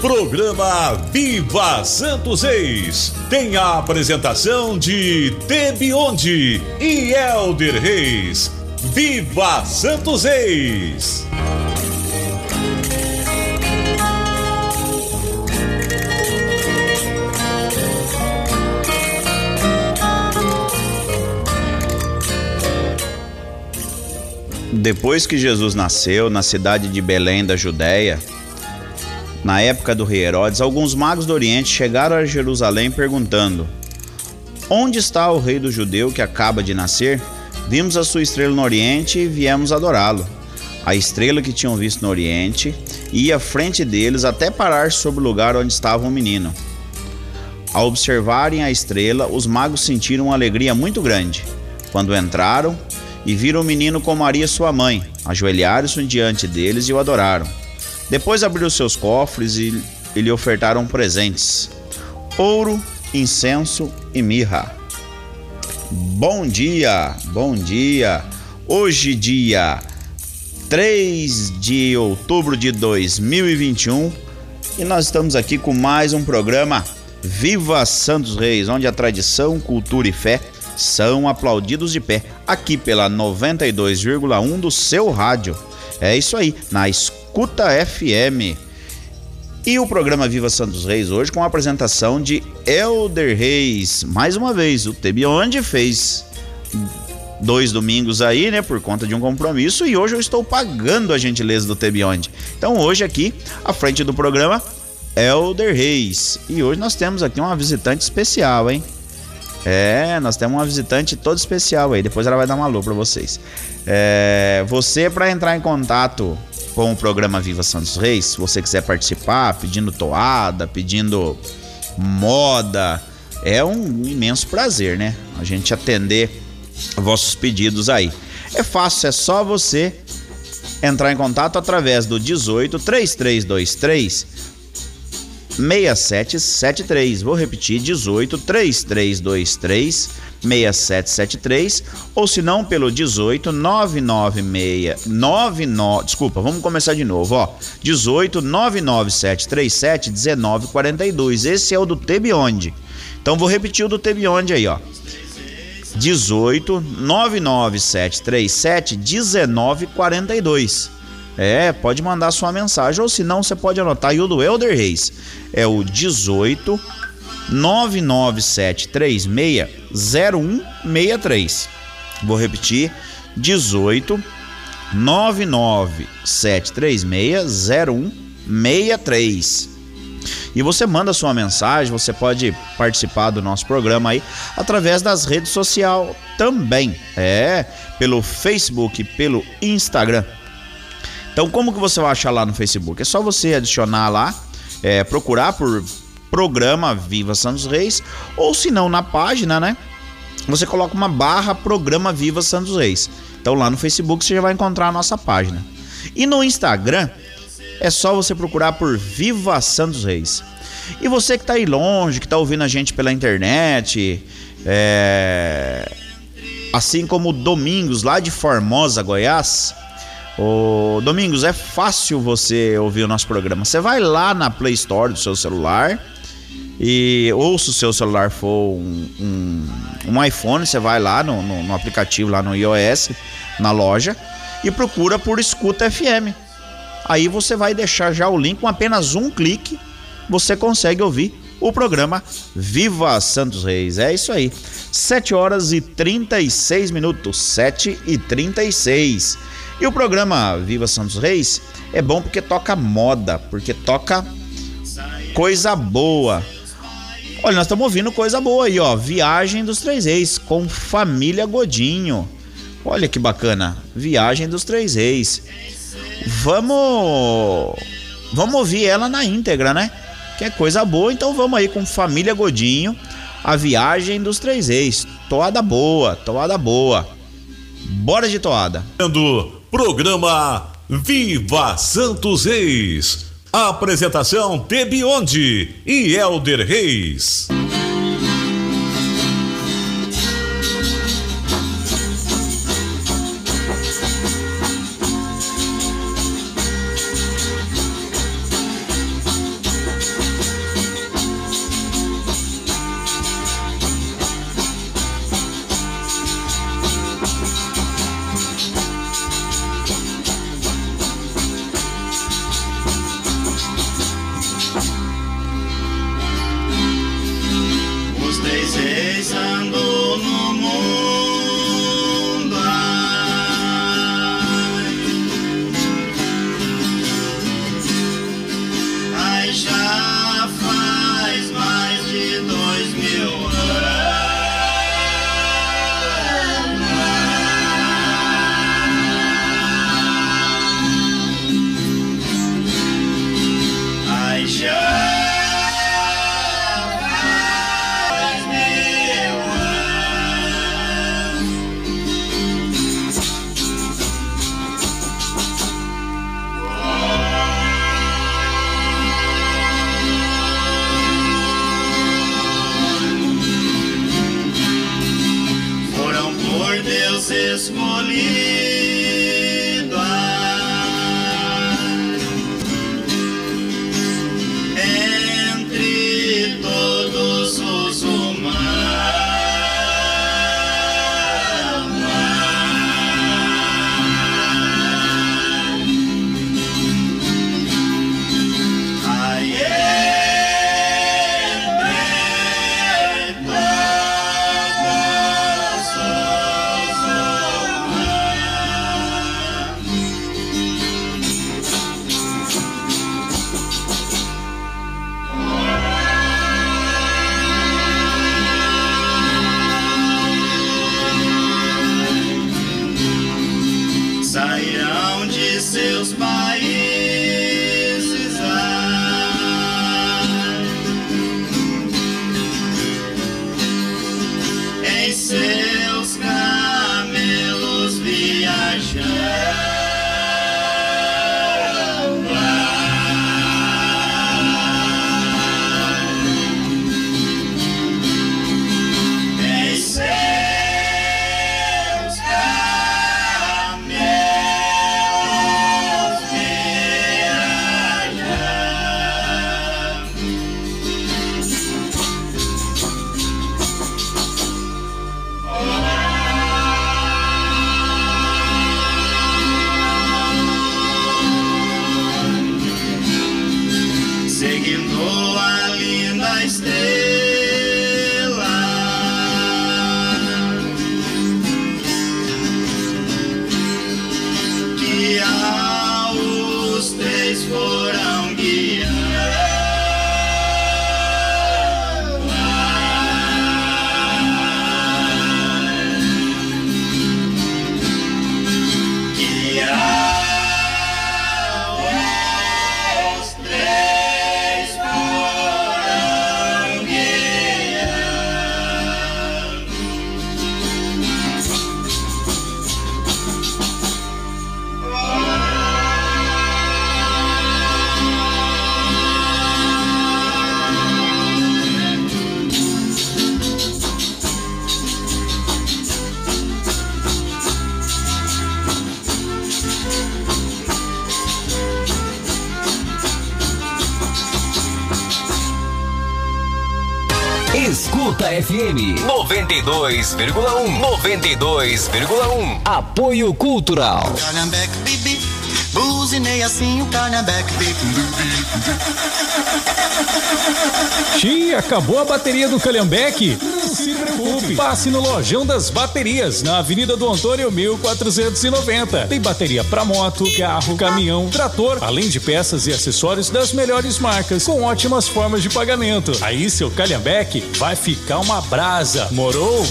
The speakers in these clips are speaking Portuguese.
Programa Viva Santos Reis tem a apresentação de Tebionde e Elder Reis. Viva Santos Reis! Depois que Jesus nasceu na cidade de Belém da Judéia, na época do rei Herodes, alguns magos do Oriente chegaram a Jerusalém perguntando: Onde está o rei do judeu que acaba de nascer? Vimos a sua estrela no Oriente e viemos adorá-lo. A estrela que tinham visto no Oriente ia à frente deles até parar sobre o lugar onde estava o menino. Ao observarem a estrela, os magos sentiram uma alegria muito grande. Quando entraram e viram o menino com Maria, sua mãe, ajoelharam-se diante deles e o adoraram. Depois abriu seus cofres e, e lhe ofertaram presentes: ouro, incenso e mirra. Bom dia, bom dia. Hoje, dia 3 de outubro de 2021, e nós estamos aqui com mais um programa Viva Santos Reis, onde a tradição, cultura e fé são aplaudidos de pé, aqui pela 92,1 do seu rádio. É isso aí, na Escuta FM. E o programa Viva Santos Reis hoje com a apresentação de Elder Reis. Mais uma vez, o Tebionde fez dois domingos aí, né, por conta de um compromisso e hoje eu estou pagando a gentileza do Tebionde. Então hoje aqui, à frente do programa, Elder Reis. E hoje nós temos aqui uma visitante especial, hein? É, nós temos uma visitante toda especial aí. Depois ela vai dar um alô para vocês. É, você, para entrar em contato com o programa Viva Santos Reis, se você quiser participar, pedindo toada, pedindo moda, é um imenso prazer, né? A gente atender vossos pedidos aí. É fácil, é só você entrar em contato através do 18 3323 6773. Vou repetir: 18 3323 6773 ou se não pelo 18 996 99 Desculpa, vamos começar de novo, ó. 18 99737 1942. Esse é o do Tebionde. Então vou repetir o do Tebionde aí, ó. 18 99737 1942. É, pode mandar sua mensagem, ou se não, você pode anotar aí o do Elder Reis. É o 18 997360163. Vou repetir: 18 997360163. E você manda sua mensagem, você pode participar do nosso programa aí através das redes sociais também. É, pelo Facebook, pelo Instagram. Então, como que você vai achar lá no Facebook? É só você adicionar lá, é, procurar por programa Viva Santos Reis, ou se não na página, né? Você coloca uma barra programa Viva Santos Reis. Então lá no Facebook você já vai encontrar a nossa página. E no Instagram é só você procurar por Viva Santos Reis. E você que está aí longe, que está ouvindo a gente pela internet, é... assim como Domingos lá de Formosa, Goiás, Ô, Domingos, é fácil você ouvir o nosso programa. Você vai lá na Play Store do seu celular e ou se o seu celular for um, um, um iPhone, você vai lá no, no, no, aplicativo, lá no iOS, na loja e procura por Escuta FM. Aí você vai deixar já o link com apenas um clique, você consegue ouvir o programa Viva Santos Reis. É isso aí. 7 horas e 36 minutos, 7 e 36. E o programa Viva Santos Reis é bom porque toca moda, porque toca coisa boa. Olha, nós estamos ouvindo coisa boa aí, ó. Viagem dos Três Reis com Família Godinho. Olha que bacana. Viagem dos Três Reis. Vamos. Vamos ouvir ela na íntegra, né? Quer coisa boa? Então vamos aí com Família Godinho, a viagem dos três reis. Toada boa, toada boa. Bora de toada. Programa Viva Santos Reis. Apresentação Tebionde e Elder Reis. 92,1 92,1 Apoio Cultural. Buzinei assim o Calhambeck. Xi, acabou a bateria do Calhambeck? se preocupe. Passe no Lojão das Baterias, na Avenida do Antônio 1490. Tem bateria para moto, carro, caminhão, trator, além de peças e acessórios das melhores marcas, com ótimas formas de pagamento. Aí seu calhambeque vai ficar uma brasa. Morou?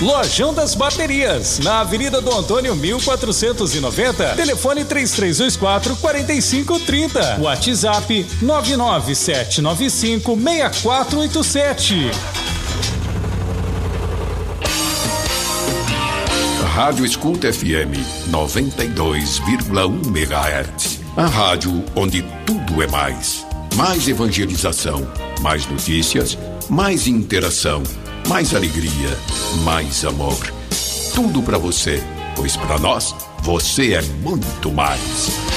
Lojão das Baterias, na Avenida do Antônio 1490, telefone 3324 4530, WhatsApp 99795 6487. Rádio Escuta FM 92,1 MHz. A rádio onde tudo é mais. Mais evangelização, mais notícias, mais interação, mais alegria, mais amor. Tudo para você, pois para nós você é muito mais.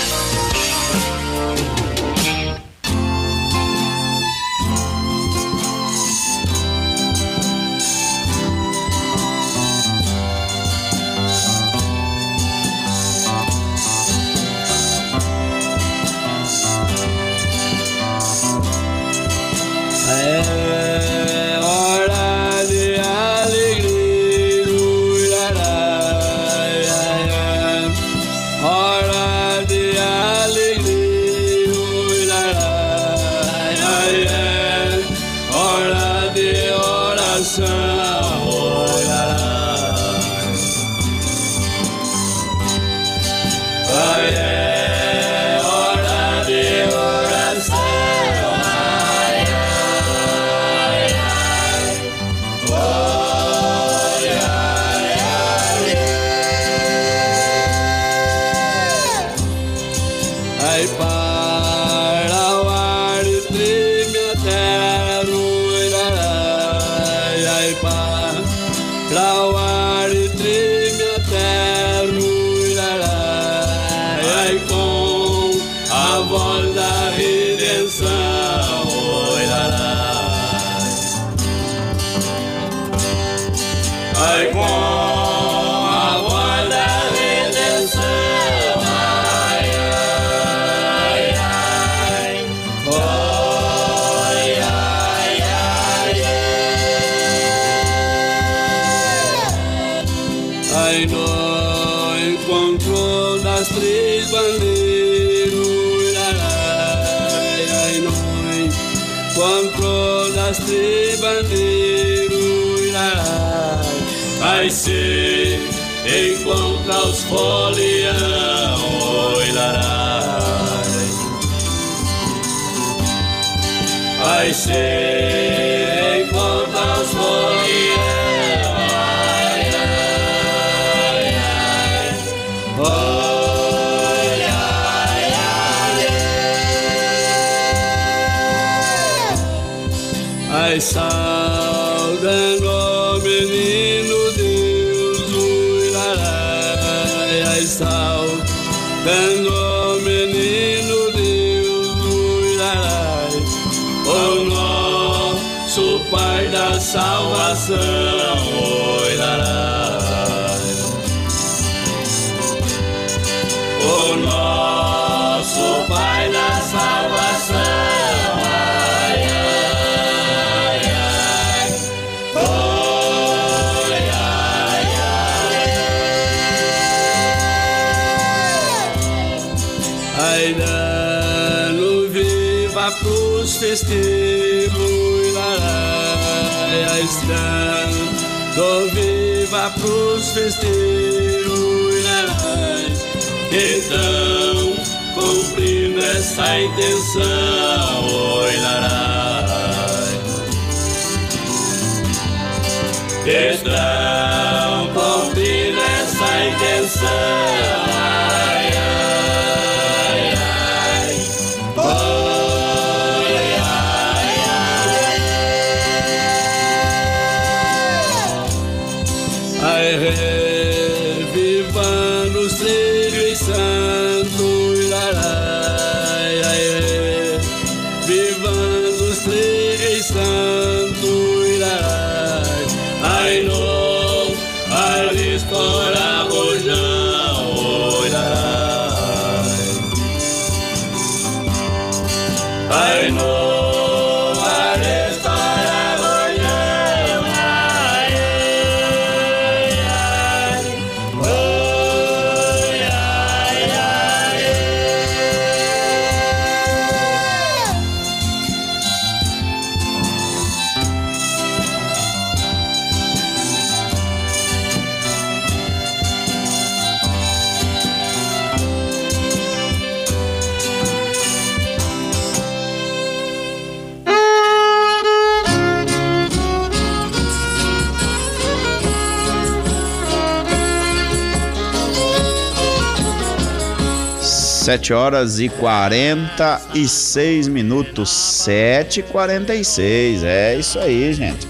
7 horas e 46 minutos. 7 e 46 É isso aí, gente.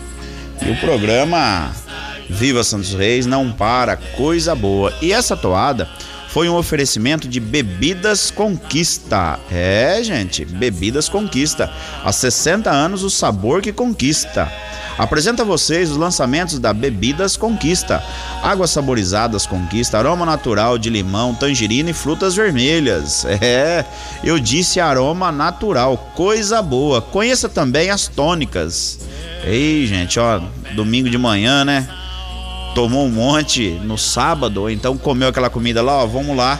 E o programa Viva Santos Reis não para, coisa boa. E essa toada foi um oferecimento de Bebidas Conquista. É, gente, Bebidas Conquista. Há 60 anos o sabor que conquista. Apresenta a vocês os lançamentos da Bebidas Conquista. Águas saborizadas Conquista, aroma natural de limão, tangerina e frutas vermelhas. É, eu disse aroma natural, coisa boa. Conheça também as tônicas. Ei, gente, ó, domingo de manhã, né? Tomou um monte no sábado, ou então comeu aquela comida lá, ó, vamos lá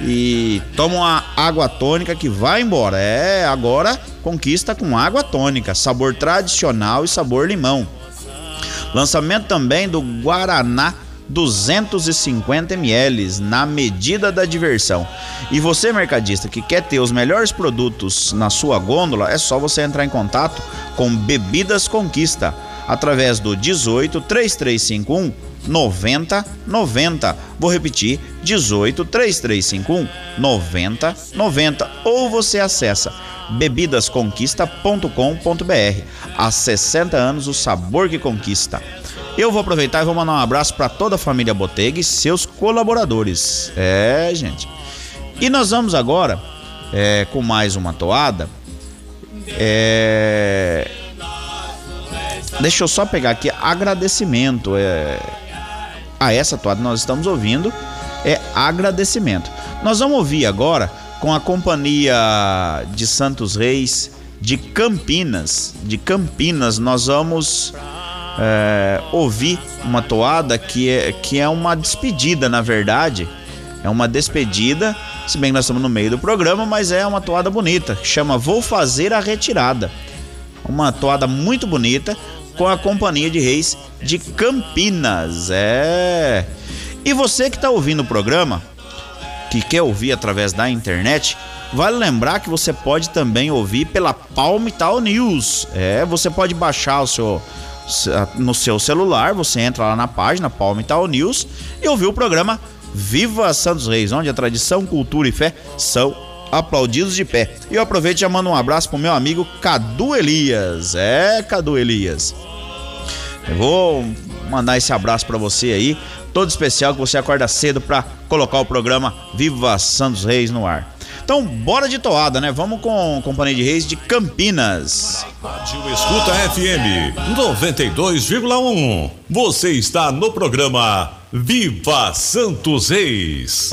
e toma uma água tônica que vai embora. É, agora conquista com água tônica, sabor tradicional e sabor limão. Lançamento também do Guaraná 250 ml na medida da diversão. E você, mercadista, que quer ter os melhores produtos na sua gôndola, é só você entrar em contato com Bebidas Conquista através do 18 3351 90 90. Vou repetir: 18 3351 90 90 ou você acessa bebidasconquista.com.br. Há 60 anos o sabor que conquista. Eu vou aproveitar e vou mandar um abraço para toda a família Botega e seus colaboradores. É, gente. E nós vamos agora é, com mais uma toada. É... Deixa eu só pegar aqui agradecimento. É... A essa toada nós estamos ouvindo é agradecimento. Nós vamos ouvir agora com a companhia de Santos Reis de Campinas. De Campinas, nós vamos é, ouvir uma toada que é, que é uma despedida, na verdade. É uma despedida, se bem que nós estamos no meio do programa, mas é uma toada bonita, que chama Vou Fazer a Retirada. Uma toada muito bonita com a Companhia de Reis de Campinas. É. E você que está ouvindo o programa, que quer ouvir através da internet, vale lembrar que você pode também ouvir pela Palmital News. É, você pode baixar o seu no seu celular, você entra lá na página Palmital News e ouvir o programa Viva Santos Reis, onde a tradição, cultura e fé são aplaudidos de pé. E eu aproveito e já mando um abraço pro meu amigo Cadu Elias. É, Cadu Elias. Eu vou mandar esse abraço para você aí, todo especial que você acorda cedo para colocar o programa Viva Santos Reis no ar. Então, bora de toada, né? Vamos com Companhia de Reis de Campinas. Rádio Escuta FM 92,1. Você está no programa Viva Santos Reis.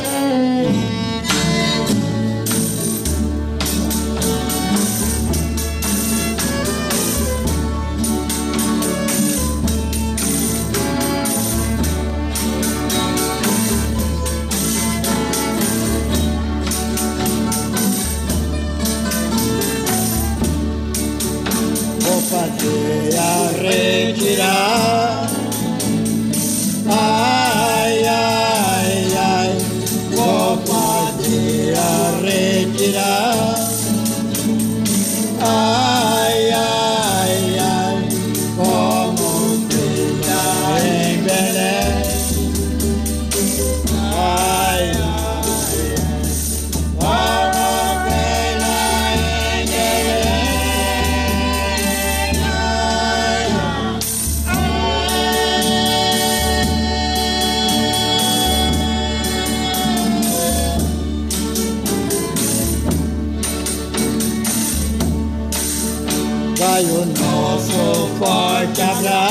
Vajon alszol fajtáblá,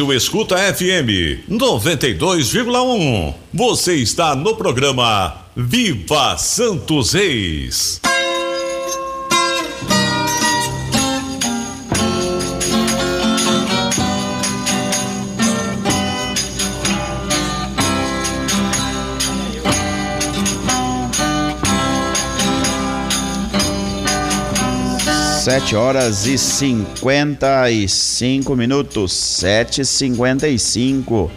Rádio Escuta FM 92,1. Você está no programa Viva Santos Reis. Sete horas e cinquenta e cinco minutos, sete e cinquenta e cinco.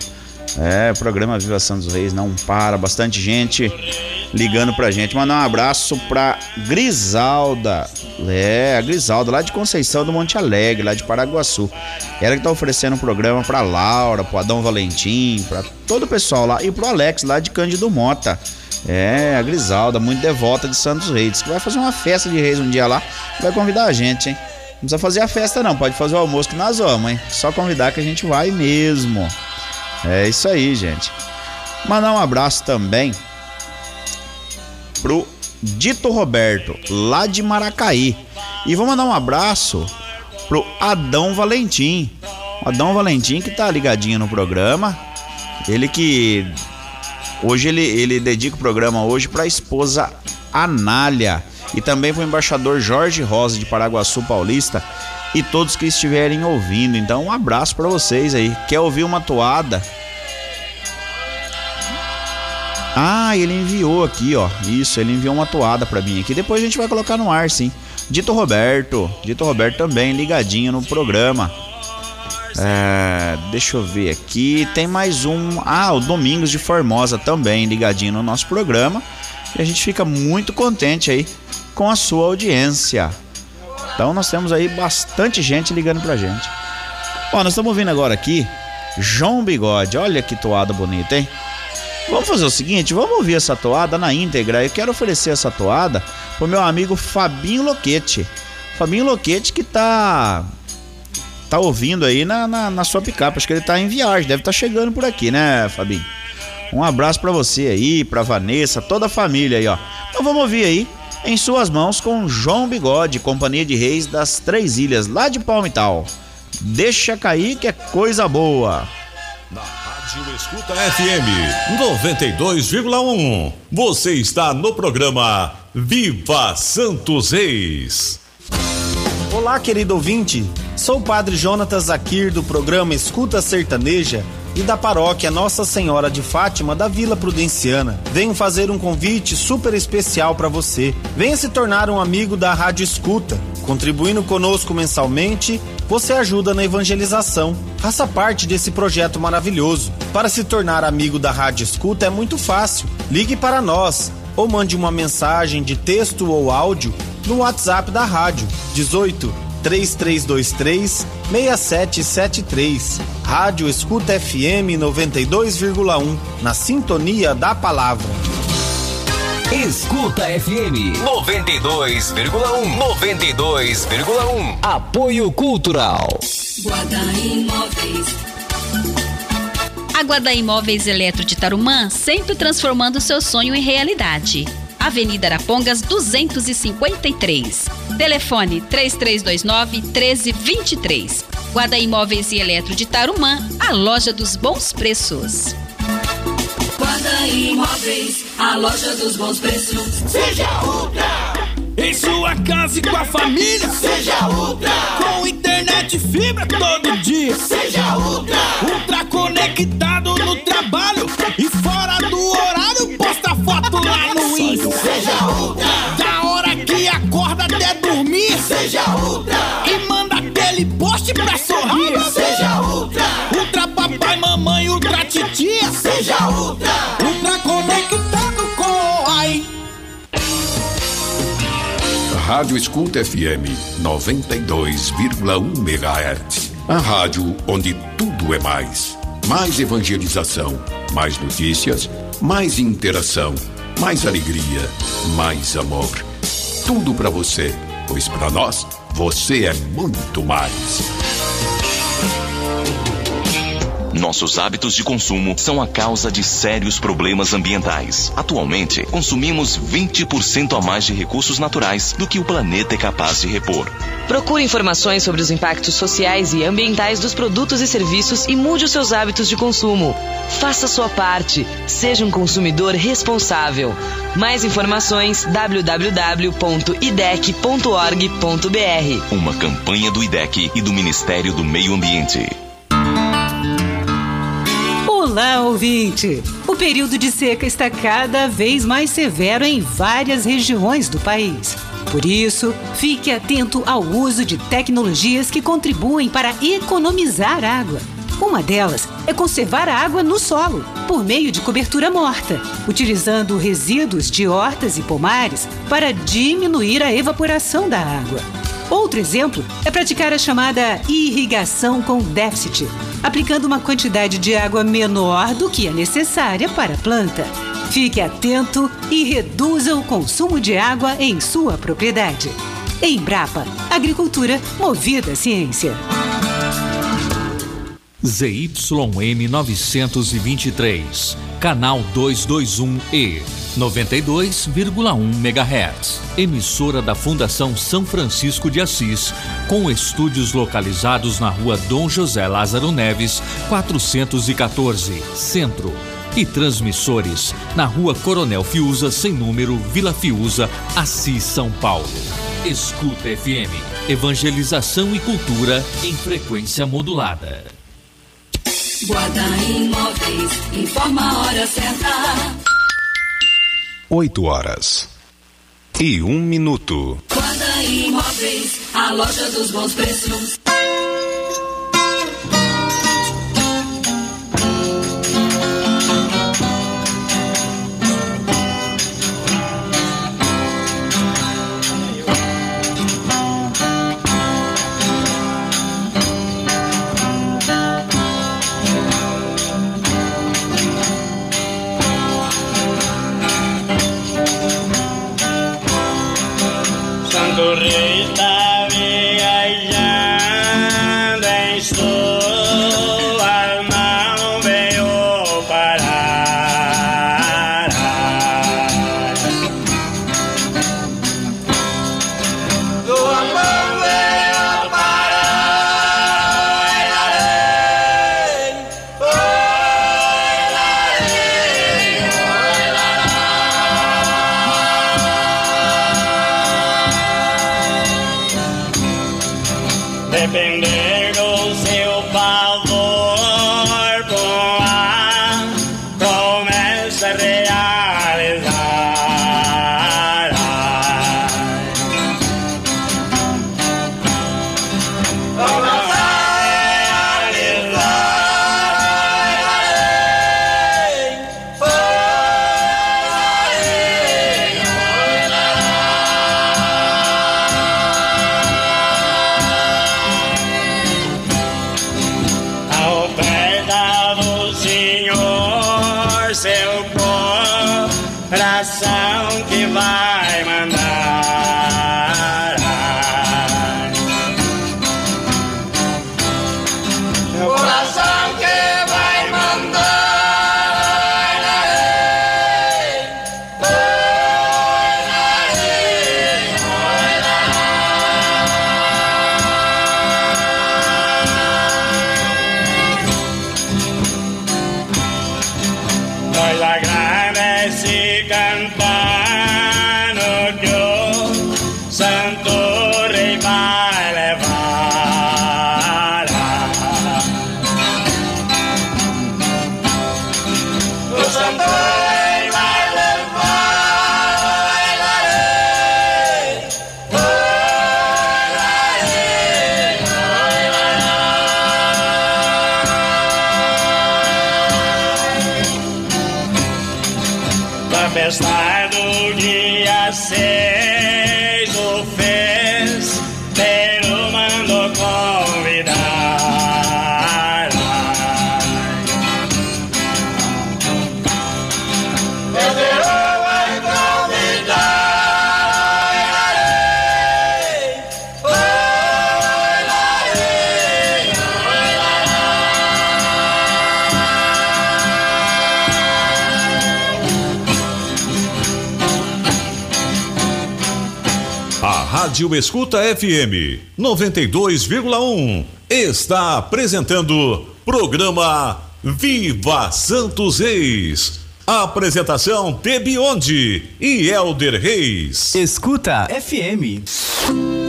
É, programa Viva Santos Reis não para, bastante gente ligando pra gente. Mandar um abraço pra Grisalda. É, a Grisalda, lá de Conceição do Monte Alegre, lá de Paraguaçu. Ela que tá oferecendo um programa pra Laura, pro Adão Valentim, pra todo o pessoal lá. E pro Alex, lá de Cândido Mota. É, a Grisalda, muito devota de Santos Reis. Que vai fazer uma festa de reis um dia lá. Vai convidar a gente, hein? Não precisa fazer a festa, não. Pode fazer o almoço que nós vamos, hein? Só convidar que a gente vai mesmo. É isso aí, gente. Mandar um abraço também pro Dito Roberto, lá de Maracaí. E vou mandar um abraço pro Adão Valentim. Adão Valentim que tá ligadinho no programa. Ele que hoje ele, ele dedica o programa hoje pra esposa Anália e também pro embaixador Jorge Rosa de Paraguaçu Paulista e todos que estiverem ouvindo. Então, um abraço pra vocês aí. Quer ouvir uma toada? Ah, ele enviou aqui, ó. Isso, ele enviou uma toada pra mim aqui. Depois a gente vai colocar no ar, sim. Dito Roberto. Dito Roberto também ligadinho no programa. É, deixa eu ver aqui. Tem mais um. Ah, o Domingos de Formosa também ligadinho no nosso programa. E a gente fica muito contente aí com a sua audiência. Então nós temos aí bastante gente ligando pra gente. Ó, nós estamos ouvindo agora aqui João Bigode. Olha que toada bonita, hein? Vamos fazer o seguinte, vamos ouvir essa toada na íntegra. Eu quero oferecer essa toada pro meu amigo Fabinho Loquete. Fabinho Loquete que tá tá ouvindo aí na, na, na sua picape. Acho que ele tá em viagem, deve estar tá chegando por aqui, né, Fabinho? Um abraço para você aí, pra Vanessa, toda a família aí, ó. Então vamos ouvir aí, em suas mãos, com João Bigode, Companhia de Reis das Três Ilhas, lá de Palmital. Deixa cair que é coisa boa. Na Rádio Escuta FM 92,1. Você está no programa Viva Santos Reis. Olá, querido ouvinte. Sou o Padre Jonatas Zakir do programa Escuta Sertaneja e da paróquia Nossa Senhora de Fátima da Vila Prudenciana. Venho fazer um convite super especial para você. Venha se tornar um amigo da Rádio Escuta. Contribuindo conosco mensalmente, você ajuda na evangelização. Faça parte desse projeto maravilhoso. Para se tornar amigo da Rádio Escuta é muito fácil. Ligue para nós ou mande uma mensagem de texto ou áudio no WhatsApp da rádio 18 3323 6773. Rádio Escuta FM 92,1 na sintonia da palavra. Escuta FM 92,1 92,1 Apoio Cultural Guarda Imóveis. A Guarda Imóveis Eletro de Tarumã sempre transformando seu sonho em realidade. Avenida Arapongas 253. Telefone 3329 1323. Guarda Imóveis e Eletro de Tarumã, a loja dos bons preços. Guarda Imóveis, a loja dos bons preços. Seja Ultra! Em sua casa e com a família. Seja Ultra! Com internet fibra todo dia. Seja Ultra! Ultra conectado no trabalho e fora do Seja pra sorrir. Seja Ultra. Ultra papai, mamãe, Ultra titia. Seja Ultra. Ultra conectado com ai. Rádio Escuta FM 92,1 MHz. A rádio onde tudo é mais. Mais evangelização, mais notícias, mais interação, mais alegria, mais amor. Tudo para você, pois para nós você é muito mais. Nossos hábitos de consumo são a causa de sérios problemas ambientais. Atualmente, consumimos 20% a mais de recursos naturais do que o planeta é capaz de repor. Procure informações sobre os impactos sociais e ambientais dos produtos e serviços e mude os seus hábitos de consumo. Faça sua parte. Seja um consumidor responsável. Mais informações www.idec.org.br. Uma campanha do IDEC e do Ministério do Meio Ambiente. Olá, ouvinte! O período de seca está cada vez mais severo em várias regiões do país. Por isso, fique atento ao uso de tecnologias que contribuem para economizar água. Uma delas é conservar a água no solo, por meio de cobertura morta, utilizando resíduos de hortas e pomares para diminuir a evaporação da água. Outro exemplo é praticar a chamada irrigação com déficit, aplicando uma quantidade de água menor do que é necessária para a planta. Fique atento e reduza o consumo de água em sua propriedade. Embrapa, agricultura movida à ciência. ZYM 923, canal 221E, 92,1 MHz. Emissora da Fundação São Francisco de Assis, com estúdios localizados na rua Dom José Lázaro Neves, 414, Centro. E transmissores na rua Coronel Fiuza, sem número, Vila Fiuza, Assis, São Paulo. Escuta FM. Evangelização e cultura em frequência modulada. Guarda Imóveis informa a hora certa. 8 horas e um minuto. Guarda Imóveis, a loja dos bons preços. Rádio Escuta FM 92,1 está apresentando programa Viva Santos Reis. Apresentação Tebionde e Elder Reis. Escuta FM.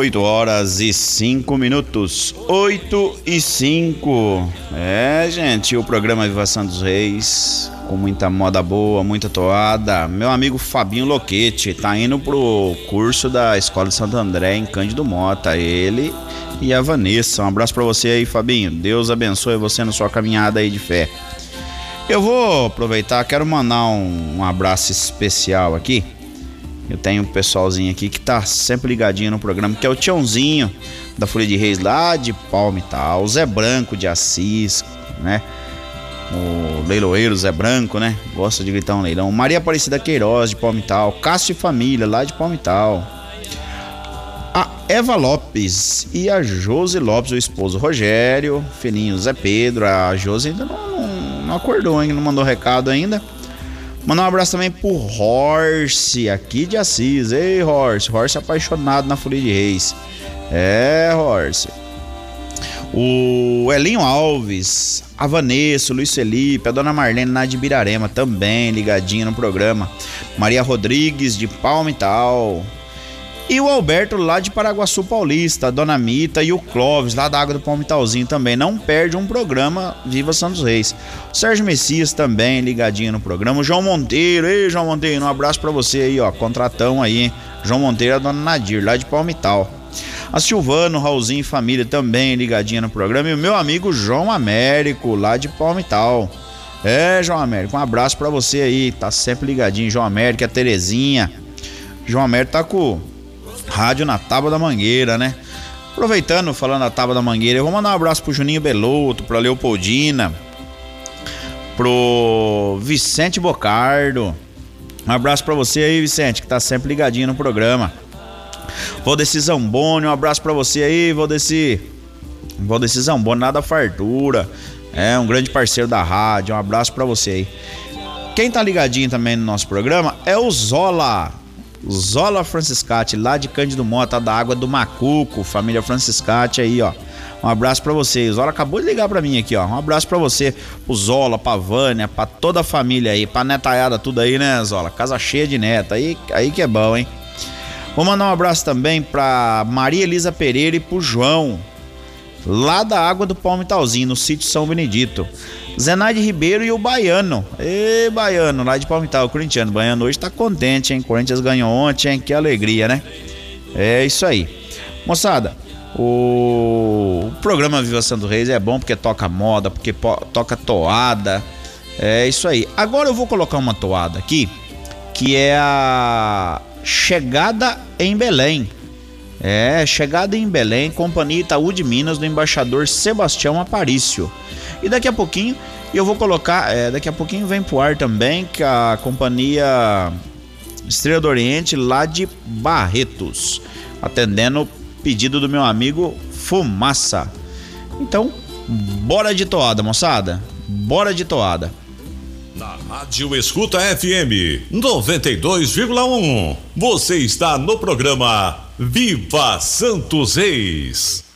Oito horas e cinco minutos. Oito e cinco. É, gente, o programa Viva Santos Reis, com muita moda boa, muita toada. Meu amigo Fabinho Loquete tá indo pro curso da Escola de Santo André em Cândido Mota. Ele e a Vanessa. Um abraço para você aí, Fabinho. Deus abençoe você na sua caminhada aí de fé. Eu vou aproveitar, quero mandar um, um abraço especial aqui. Eu tenho um pessoalzinho aqui que tá sempre ligadinho no programa, que é o Tiãozinho da Folha de Reis lá de Palme e tal, o Zé Branco de Assis, né? O leiloeiro Zé Branco, né? Gosta de gritar um leilão. Maria Aparecida Queiroz de Palme e tal, Cássio e Família lá de Palme e tal. A Eva Lopes e a Josi Lopes, o esposo Rogério, filhinho Zé Pedro, a Josi ainda não, não, não acordou, ainda não mandou recado ainda. Mandar um abraço também pro Horse, aqui de Assis. Ei, Horse. Horse apaixonado na Folia de Reis. É, Horse. O Elinho Alves, a Vanessa, o Luiz Felipe, a Dona Marlene lá de Birarema também ligadinha no programa. Maria Rodrigues de Palma e o Alberto lá de Paraguaçu Paulista, a Dona Mita e o Clóvis lá da Água do Palmitalzinho também. Não perde um programa Viva Santos Reis. O Sérgio Messias também ligadinho no programa. O João Monteiro, ei João Monteiro, um abraço para você aí, ó, contratão aí, hein? João Monteiro e a Dona Nadir lá de Palmital. A Silvano, Raulzinho e família também ligadinha no programa. E o meu amigo João Américo lá de Palmital. É, João Américo, um abraço para você aí, tá sempre ligadinho. João Américo, a Terezinha. João Américo tá com rádio na Tábua da Mangueira, né? Aproveitando, falando da Tábua da Mangueira, eu vou mandar um abraço pro Juninho Beloto, pra Leopoldina, pro Vicente Bocardo. Um abraço pra você aí, Vicente, que tá sempre ligadinho no programa. Valdeci Zamboni, um abraço pra você aí, Valdeci. Valdeci Zamboni, nada fartura. É um grande parceiro da rádio, um abraço pra você aí. Quem tá ligadinho também no nosso programa é o Zola. Zola Franciscati, lá de Cândido Mota, da Água do Macuco, família Franciscati aí, ó. Um abraço para vocês. Zola acabou de ligar para mim aqui, ó. Um abraço para você, pro Zola, pra Vânia, pra toda a família aí, pra netaiada tudo aí, né, Zola? Casa cheia de neta, aí, aí que é bom, hein? Vou mandar um abraço também pra Maria Elisa Pereira e pro João, lá da Água do Palmitalzinho, no sítio São Benedito. Zenaide Ribeiro e o Baiano. Ê, Baiano, lá de Palmital, corintiano. Baiano hoje tá contente, hein? Corinthians ganhou ontem, hein? Que alegria, né? É isso aí. Moçada, o, o programa Viva Santo Reis é bom porque toca moda, porque toca toada. É isso aí. Agora eu vou colocar uma toada aqui, que é a Chegada em Belém. É, Chegada em Belém, Companhia Itaú de Minas, do embaixador Sebastião Aparício. E daqui a pouquinho eu vou colocar, é, daqui a pouquinho vem pro ar também que a companhia Estrela do Oriente lá de Barretos, atendendo o pedido do meu amigo Fumaça. Então, bora de toada, moçada. Bora de toada. Na Rádio Escuta FM 92,1. Você está no programa Viva Santos Reis.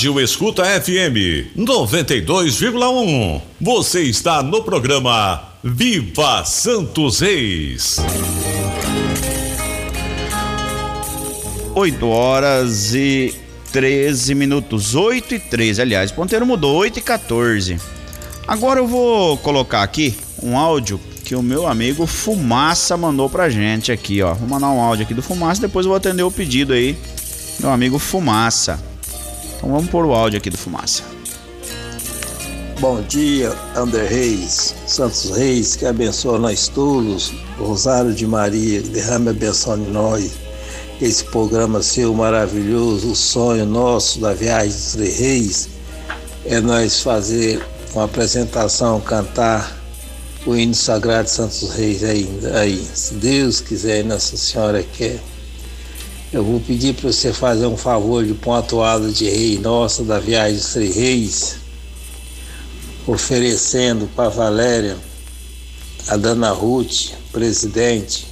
Rádio Escuta FM 92,1. Você está no programa Viva Santos Reis. 8 horas e 13 minutos. 8 e 13, aliás, o ponteiro mudou, 8 e 14. Agora eu vou colocar aqui um áudio que o meu amigo Fumaça mandou pra gente aqui, ó. Vou mandar um áudio aqui do Fumaça, depois eu vou atender o pedido aí. Meu amigo Fumaça. Então vamos pôr o áudio aqui do Fumaça. Bom dia, André Reis, Santos Reis, que abençoa nós todos, Rosário de Maria, derrame a benção em nós esse programa seu maravilhoso, o sonho nosso da viagem dos Três Reis, é nós fazer uma apresentação, cantar o hino sagrado de Santos Reis ainda aí. Se Deus quiser Nossa Senhora quer. Eu vou pedir para você fazer um favor de toada de rei nossa da viagem dos Três Reis, oferecendo para Valéria, a Dana Ruth, presidente,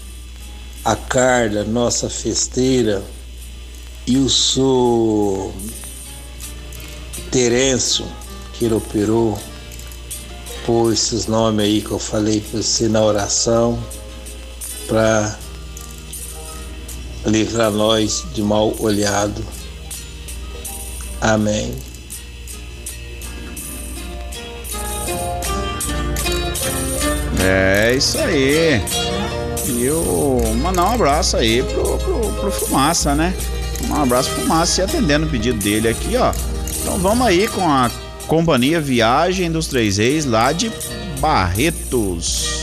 a Carla, nossa festeira, e o senhor Terêncio, que operou, por esses nomes aí que eu falei para você na oração, para livrar nós de mal olhado. Amém. É isso aí. E eu mandar um abraço aí pro, pro, pro Fumaça, né? Um abraço pro Fumaça e atendendo o pedido dele aqui, ó. Então vamos aí com a Companhia Viagem dos Três Reis lá de Barretos.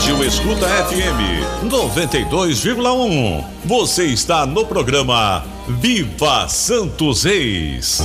Rádio Escuta FM 92,1. Você está no programa Viva Santos Reis.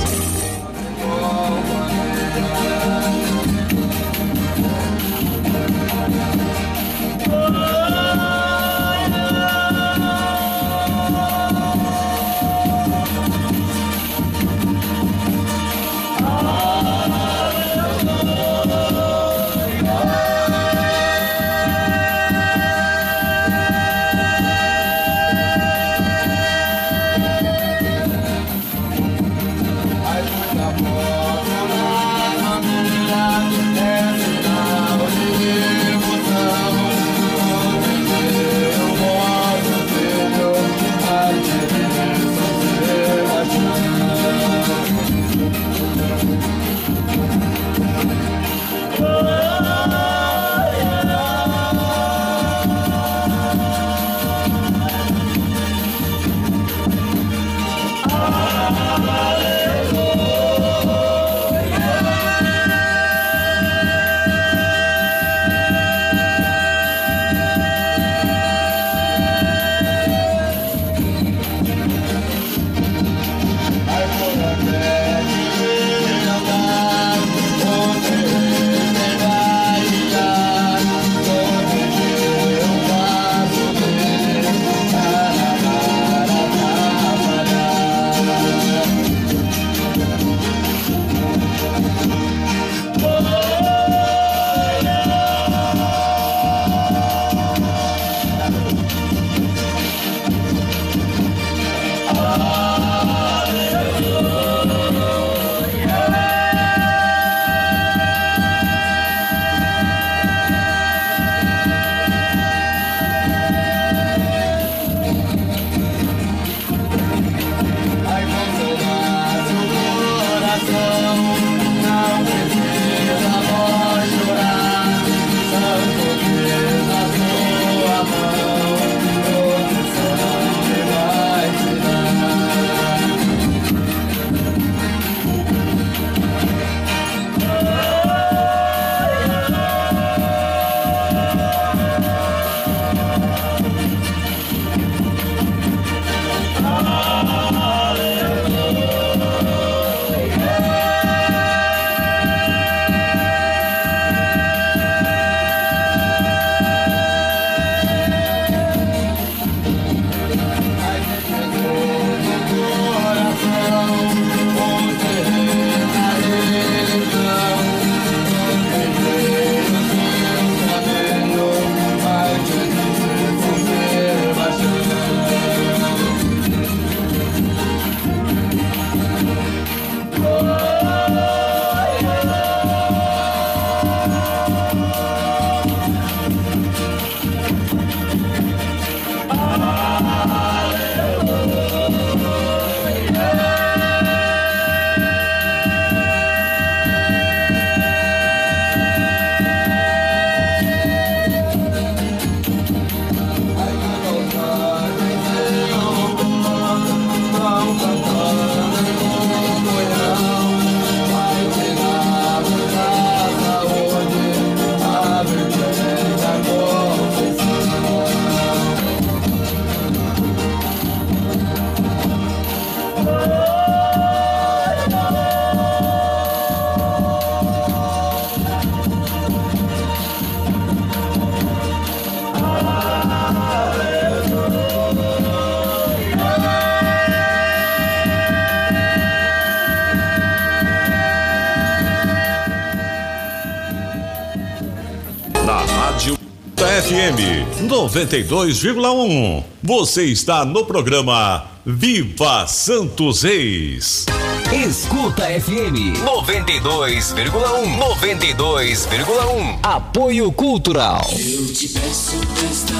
92,1. Você está no programa Viva Santos Reis. Escuta FM 92,1 92,1 Apoio Cultural. Eu te peço esta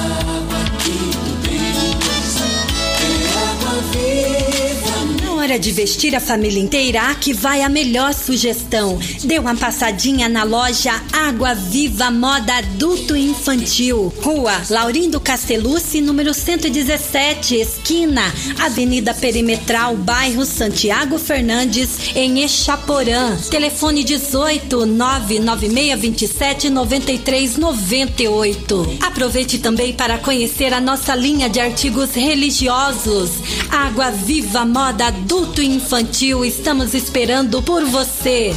hora de vestir a família inteira, aqui vai a melhor sugestão. Dê uma passadinha na loja Água Viva Moda Adulto e Infantil. Rua Laurindo Castellucci, número 117, esquina Avenida Perimetral, bairro Santiago Fernandes, em Echaporã. Telefone 18 99627 9398. Aproveite também para conhecer a nossa linha de artigos religiosos. Água Viva Moda Adulto e Infantil, estamos esperando por você.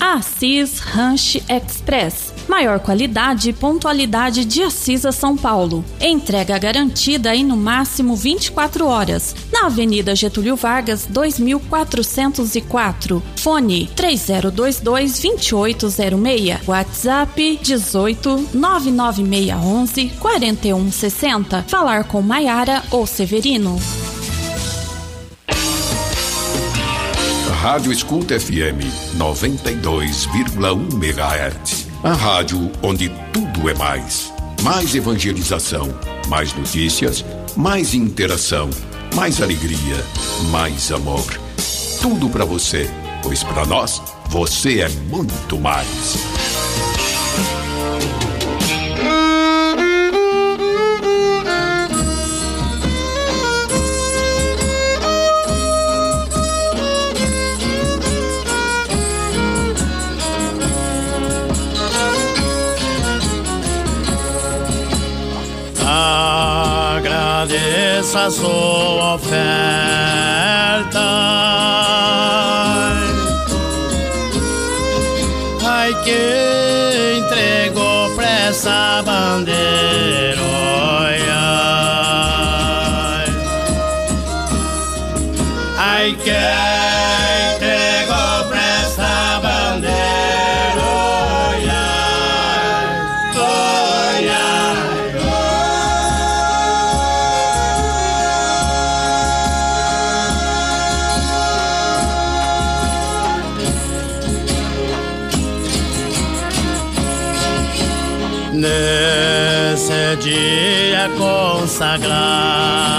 Assis Ranch Express. Maior qualidade e pontualidade de Assis a São Paulo. Entrega garantida em no máximo 24 horas. Na Avenida Getúlio Vargas, 2404. Fone 3022 2806. WhatsApp 18 99611 4160. Falar com Maiara ou Severino. Rádio Escuta FM 92,1 MHz. A rádio onde tudo é mais. Mais evangelização, mais notícias, mais interação, mais alegria, mais amor. Tudo para você, pois para nós você é muito mais. Agradeça a sua oferta. sagrada.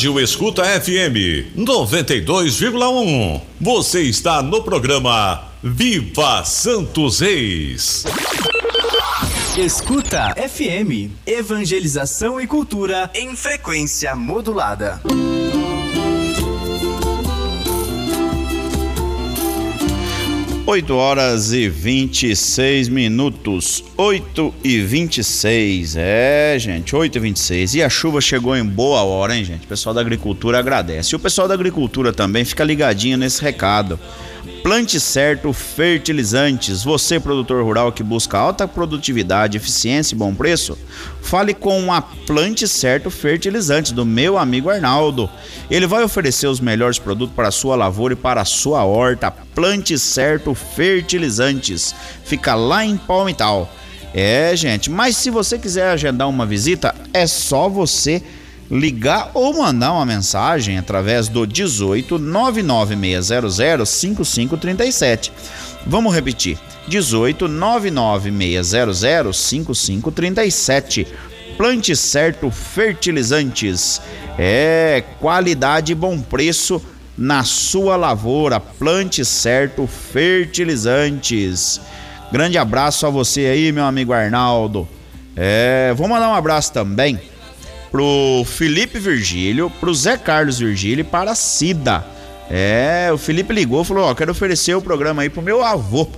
Rádio Escuta FM 92,1. Você está no programa Viva Santos Reis. Escuta FM. Evangelização e cultura em frequência modulada. Oito horas e 26 minutos. 8 e 26. É, gente, 8 e 26. E a chuva chegou em boa hora, hein, gente? O pessoal da agricultura agradece. E o pessoal da agricultura também fica ligadinho nesse recado. Plante certo fertilizantes. Você, produtor rural que busca alta produtividade, eficiência e bom preço, fale com a Plante Certo Fertilizantes do meu amigo Arnaldo. Ele vai oferecer os melhores produtos para a sua lavoura e para a sua horta. Plante Certo Fertilizantes. Fica lá em Palmital. É, gente, mas se você quiser agendar uma visita, é só você ligar ou mandar uma mensagem através do 18 99600 5537. Vamos repetir. 18 99600 5537. Plante certo fertilizantes. É qualidade e bom preço na sua lavoura. Plante certo fertilizantes. Grande abraço a você aí, meu amigo Arnaldo. É, vou mandar um abraço também pro Felipe Virgílio, pro Zé Carlos Virgílio e para a Cida. É, o Felipe ligou e falou: Ó, quero oferecer o programa aí pro meu avô.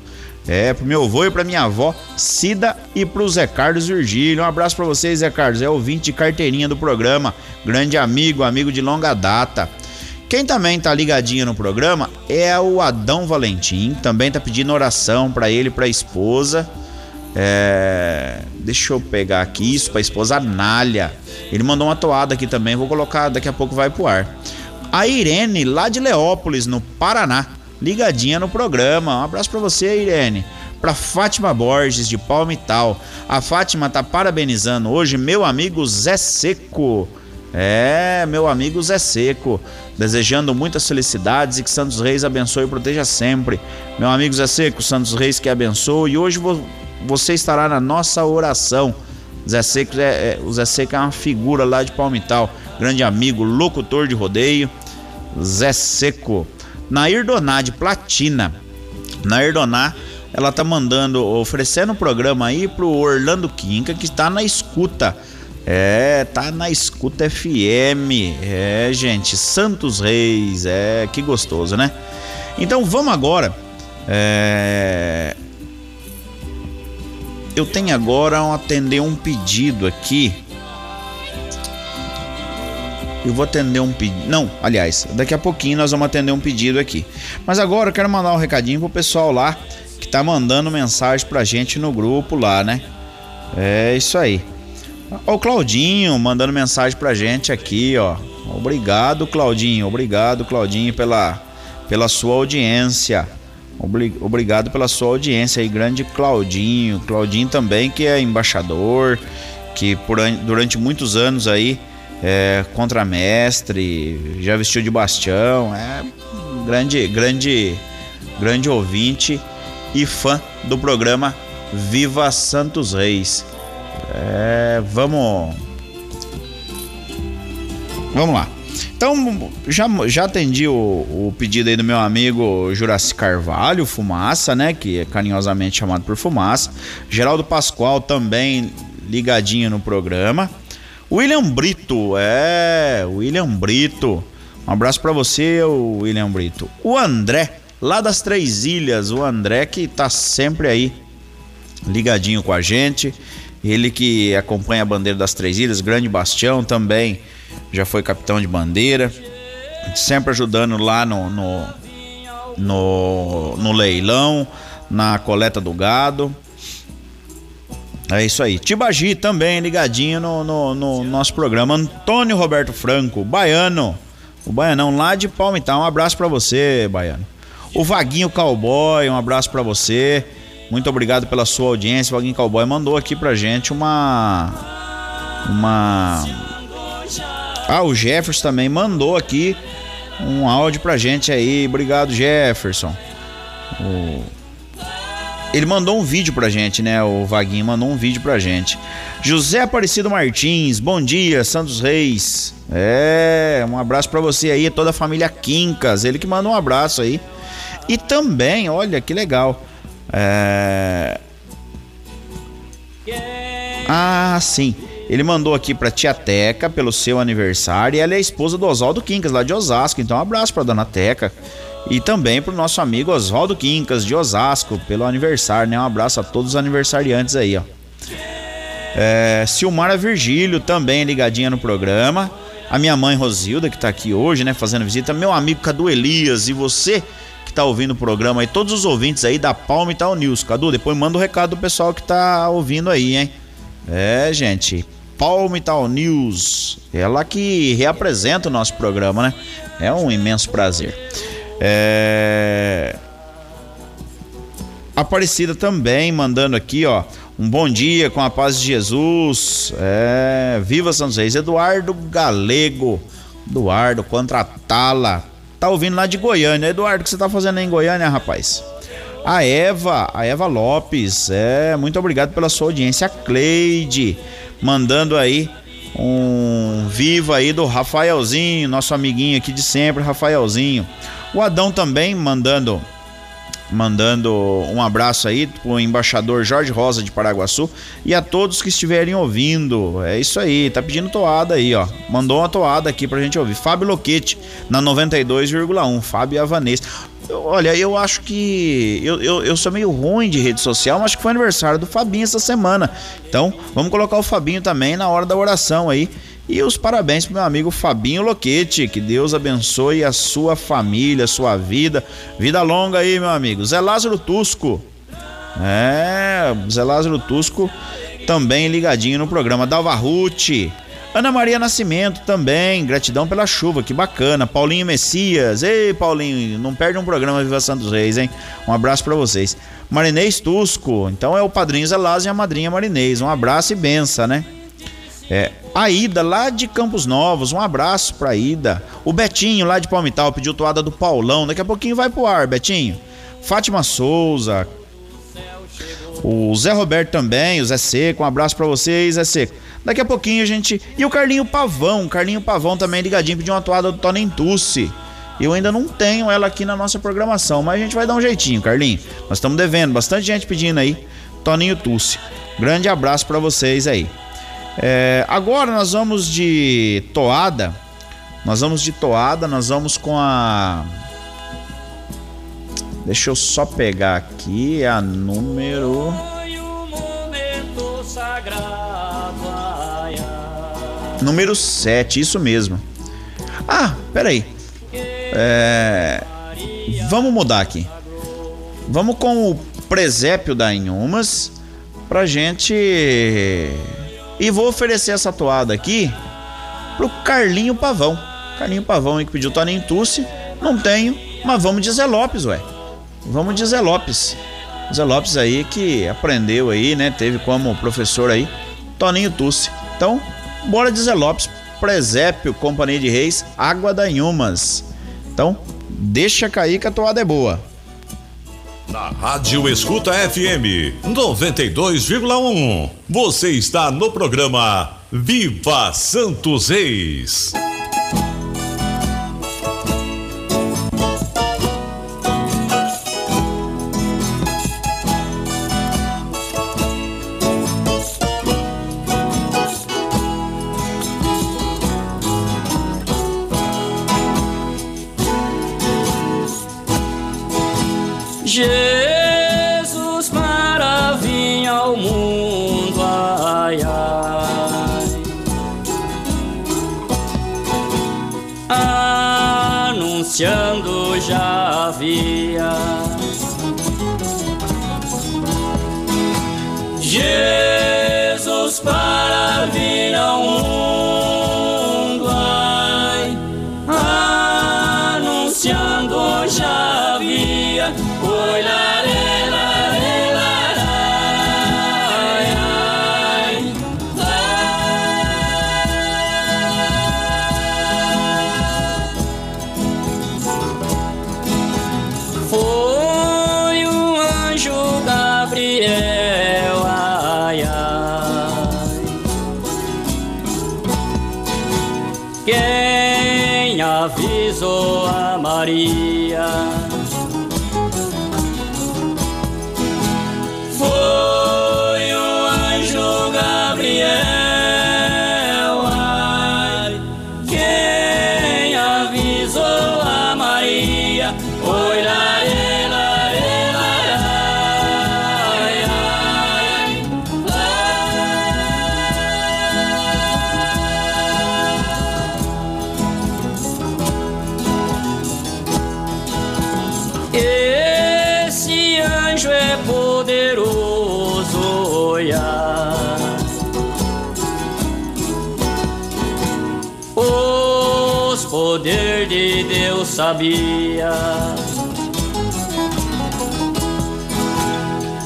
É, pro meu avô e pra minha avó, Cida e pro Zé Carlos Virgílio. Um abraço pra vocês, Zé Carlos. É ouvinte de carteirinha do programa. Grande amigo, amigo de longa data. Quem também tá ligadinho no programa é o Adão Valentim. Também tá pedindo oração para ele e pra esposa. É, deixa eu pegar aqui isso pra esposa Nália. Ele mandou uma toada aqui também, vou colocar, daqui a pouco vai pro ar. A Irene, lá de Leópolis, no Paraná, ligadinha no programa. Um abraço pra você, Irene. Pra Fátima Borges, de Palmital. A Fátima tá parabenizando hoje meu amigo Zé Seco. É, meu amigo Zé Seco. Desejando muitas felicidades e que Santos Reis abençoe e proteja sempre. Meu amigo Zé Seco, Santos Reis que abençoe. E hoje vou você estará na nossa oração. Zé Seco é, é, o Zé Seco é uma figura lá de Palmital, grande amigo, locutor de rodeio. Zé Seco. Nair Doná de Platina. Nair Doná, ela tá mandando, oferecendo um programa aí pro Orlando Quinca, que está na escuta. É, tá na escuta FM. É, gente, Santos Reis. É, que gostoso, né? Então vamos agora. É, eu tenho agora um atender um pedido aqui. Eu vou atender um pedido. Não, aliás, daqui a pouquinho nós vamos atender um pedido aqui. Mas agora eu quero mandar um recadinho pro pessoal lá que tá mandando mensagem pra gente no grupo lá, né? É isso aí. Ó, o Claudinho mandando mensagem pra gente aqui, ó. Obrigado, Claudinho. Obrigado, Claudinho, pela, pela sua audiência. Obrigado pela sua audiência aí, grande Claudinho. Claudinho também, que é embaixador, que por, durante muitos anos aí é contramestre, já vestiu de bastião. É grande, grande grande ouvinte e fã do programa Viva Santos Reis. É, vamos. Vamos lá. Então, já, já atendi o, o, pedido aí do meu amigo Juraci Carvalho, Fumaça, né? Que é carinhosamente chamado por Fumaça. Geraldo Pascoal também ligadinho no programa. William Brito, é, William Brito. Um abraço para você, William Brito. O André, lá das Três Ilhas, o André que tá sempre aí ligadinho com a gente. Ele que acompanha a bandeira das Três Ilhas, grande bastião também, já foi capitão de bandeira, sempre ajudando lá no, no, no, no leilão, na coleta do gado. É isso aí. Tibagi também ligadinho no, no, no, nosso programa. Antônio Roberto Franco, baiano. O baianão lá de Palmital. Um abraço para você, baiano. O Vaguinho Cowboy, um abraço para você. Muito obrigado pela sua audiência. O Vaguinho Cowboy mandou aqui pra gente uma. Uma. Ah, o Jefferson também mandou aqui um áudio pra gente aí. Obrigado, Jefferson. O... Ele mandou um vídeo pra gente, né? O Vaguinho mandou um vídeo pra gente. José Aparecido Martins, bom dia, Santos Reis. É, um abraço para você aí, toda a família Quincas. Ele que manda um abraço aí. E também, olha que legal. É... Ah, sim. Ele mandou aqui pra tia Teca pelo seu aniversário. E ela é esposa do Oswaldo Quincas, lá de Osasco. Então, um abraço pra dona Teca. E também pro nosso amigo Oswaldo Quincas, de Osasco, pelo aniversário, né? Um abraço a todos os aniversariantes aí, ó. É, Silmara Virgílio também ligadinha no programa. A minha mãe Rosilda, que tá aqui hoje, né, fazendo visita. Meu amigo Cadu Elias e você que tá ouvindo o programa e todos os ouvintes aí da Palma e Tal News. Cadu, depois manda o um recado do pessoal que tá ouvindo aí, hein? É, gente. Palma e Tal News. Ela que reapresenta o nosso programa, né? É um imenso prazer. É... Aparecida também mandando aqui, ó. Um bom dia com a paz de Jesus. É, viva Santos Reis. Eduardo Galego. Eduardo contra a Tala. Tá ouvindo lá de Goiânia. Eduardo, o que você tá fazendo aí em Goiânia, rapaz? A Eva, a Eva Lopes. É, muito obrigado pela sua audiência. A Cleide mandando aí um viva aí do Rafaelzinho, nosso amiguinho aqui de sempre, Rafaelzinho. O Adão também mandando mandando um abraço aí pro embaixador Jorge Rosa de Paraguaçu e a todos que estiverem ouvindo. É isso aí, tá pedindo toada aí, ó. Mandou uma toada aqui pra gente ouvir. Fábio Loquete na 92,1. Fábio Avanês. Olha, eu acho que. Eu, eu, eu, sou meio ruim de rede social, mas acho que foi aniversário do Fabinho essa semana. Então, vamos colocar o Fabinho também na hora da oração aí. E os parabéns pro meu amigo Fabinho Loquete. Que Deus abençoe a sua família, a sua vida. Vida longa aí, meu amigo. Zé Lázaro Tusco. É, Zé Lázaro Tusco também ligadinho no programa. Dalva Ruth. Ana Maria Nascimento também, gratidão pela chuva, que bacana. Paulinho Messias, ei Paulinho, não perde um programa Viva Santos Reis, hein? Um abraço para vocês. Marinês Tusco, então é o padrinho Lázaro e a madrinha Marinês. Um abraço e benção, né? É, a Ida, lá de Campos Novos, um abraço pra Ida. O Betinho, lá de Palmital, pediu toada do Paulão. Daqui a pouquinho vai pro ar, Betinho. Fátima Souza. O Zé Roberto também, o Zé Seco. Um abraço pra vocês, Zé Seco. Daqui a pouquinho gente. E o Carlinho Pavão. Carlinho Pavão também ligadinho, pediu uma toada do Tony Tucci. Eu ainda não tenho ela aqui na nossa programação, mas a gente vai dar um jeitinho, Carlinho. Nós estamos devendo, bastante gente pedindo aí. Toninho Tucci. Grande abraço para vocês aí. É, agora nós vamos de toada. Nós vamos de toada, nós vamos com a. Deixa eu só pegar aqui a número. Número 7, isso mesmo. Ah, peraí. É... Vamos mudar aqui. Vamos com o presépio da Inhumas pra gente e vou oferecer essa toada aqui pro Carlinho Pavão. Carlinho Pavão aí que pediu Toninho Tucci. Não tenho, mas vamos de Zé Lopes, ué. Vamos de Zé Lopes. Zé Lopes aí que aprendeu aí, né? Teve como professor aí Toninho Tucci. Então, Bora de Zé Lopes, Presépio, Companhia de Reis, Água da Inhumas. Então, deixa cair que a toada é boa. Na Rádio Escuta FM 92,1, você está no programa Viva Santos Reis. sabia.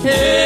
Hey.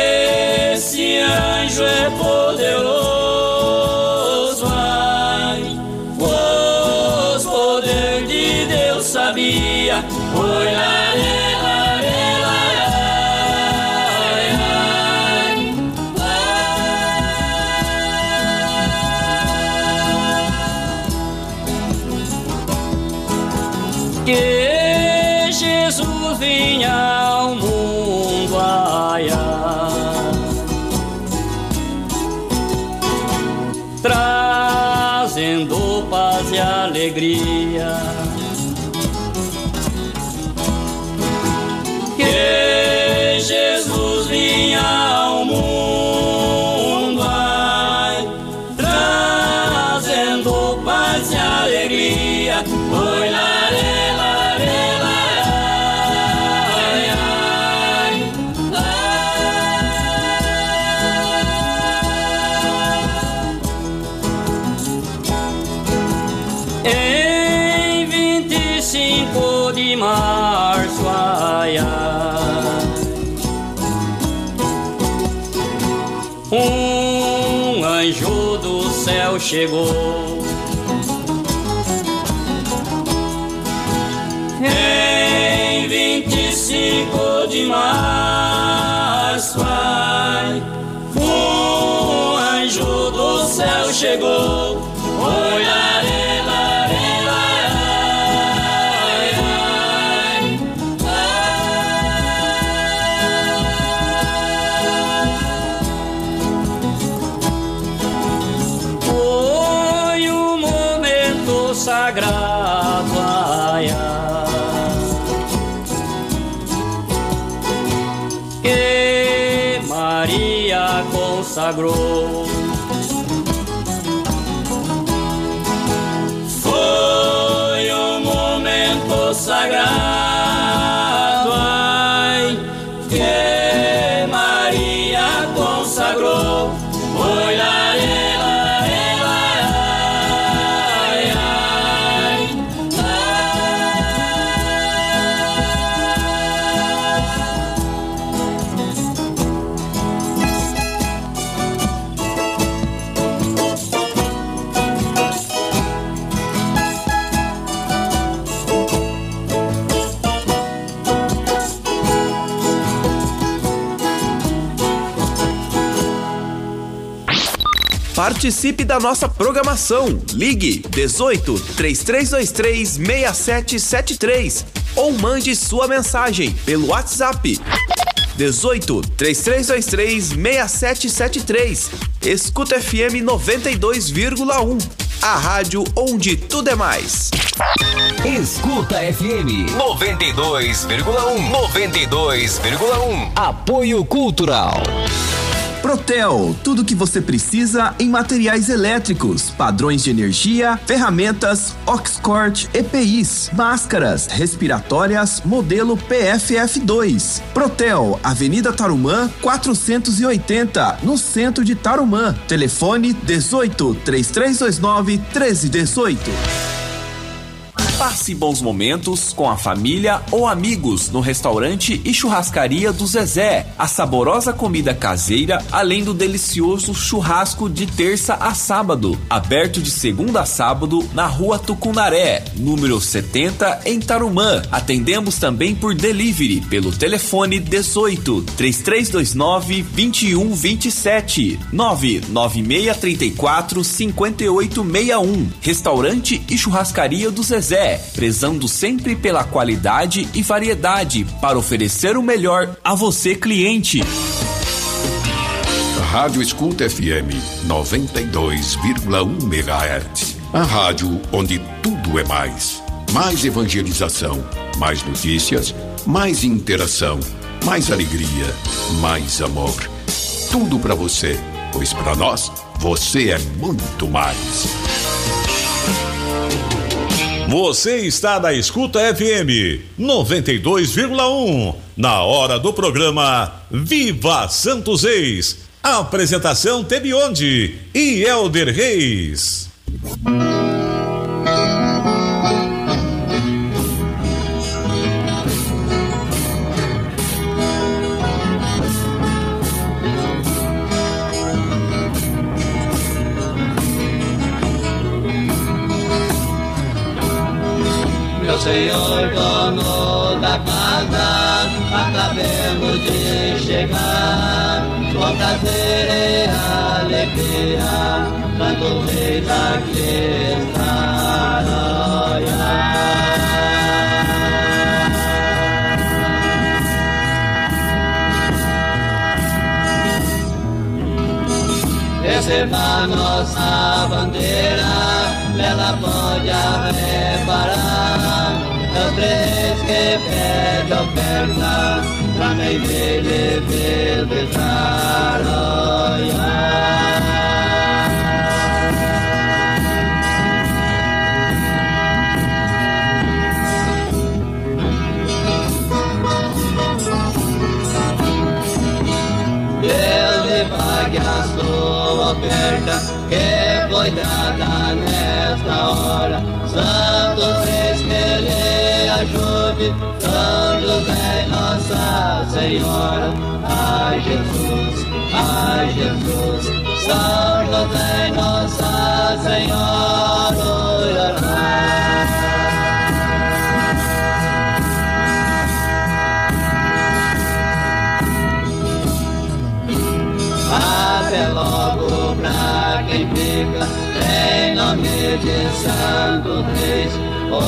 chegou. Em 25 de março, pai, um anjo do céu chegou. sagrou. Participe da nossa programação. Ligue 18 3323 6773 ou mande sua mensagem pelo WhatsApp 18 3323 6773. Escuta FM 92,1. A rádio onde tudo é mais. Escuta FM 92,1. 92,1. Apoio Cultural. Protel, tudo que você precisa em materiais elétricos, padrões de energia, ferramentas, Oxcort, EPIs, máscaras, respiratórias, modelo PFF2. Protel, Avenida Tarumã, 480, no centro de Tarumã. Telefone 18 3329 1318. Passe bons momentos com a família ou amigos no restaurante e churrascaria do Zezé. A saborosa comida caseira, além do delicioso churrasco de terça a sábado. Aberto de segunda a sábado na rua Tucunaré, número 70, em Tarumã. Atendemos também por delivery pelo telefone 18 3329 2127 99634 5861. Restaurante e churrascaria do Zezé prezando sempre pela qualidade e variedade para oferecer o melhor a você, cliente. Rádio Escuta FM 92,1 MHz. A rádio onde tudo é mais. Mais evangelização, mais notícias, mais interação, mais alegria, mais amor. Tudo para você, pois para nós você é muito mais. Você está na Escuta FM 92,1. Na hora do programa Viva Santos Reis. Apresentação Tebionde e Elder Reis. Senhor, dono da casa, acabemos de chegar. Com prazer e alegria, Santo Reis aqui está. Receba nossa bandeira, ela pode reparar. Os três que pede oferta, pra mim dele visitar. Deus lhe pague a sua oferta, que foi dada nesta hora. Que lhe ajude, Santos é Nossa Senhora. Ai Jesus, ai Jesus, Santos é Nossa Senhora. Abre logo pra quem fica em nome de Santo Reis. O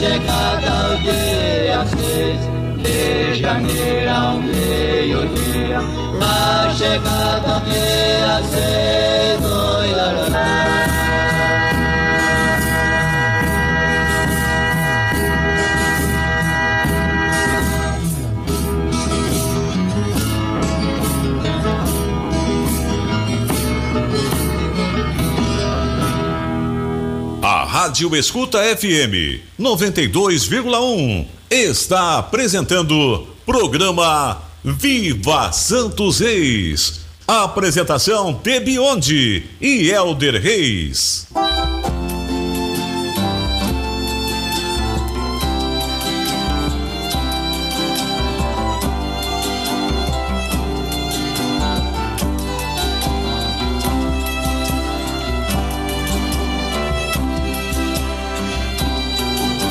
chegada ao dia seis de janeiro ao meio-dia. Pra chegada ao dia seis, oi, A Rádio Escuta FM 92,1 está apresentando programa Viva Santos Reis. Apresentação Tebionde e Elder Reis.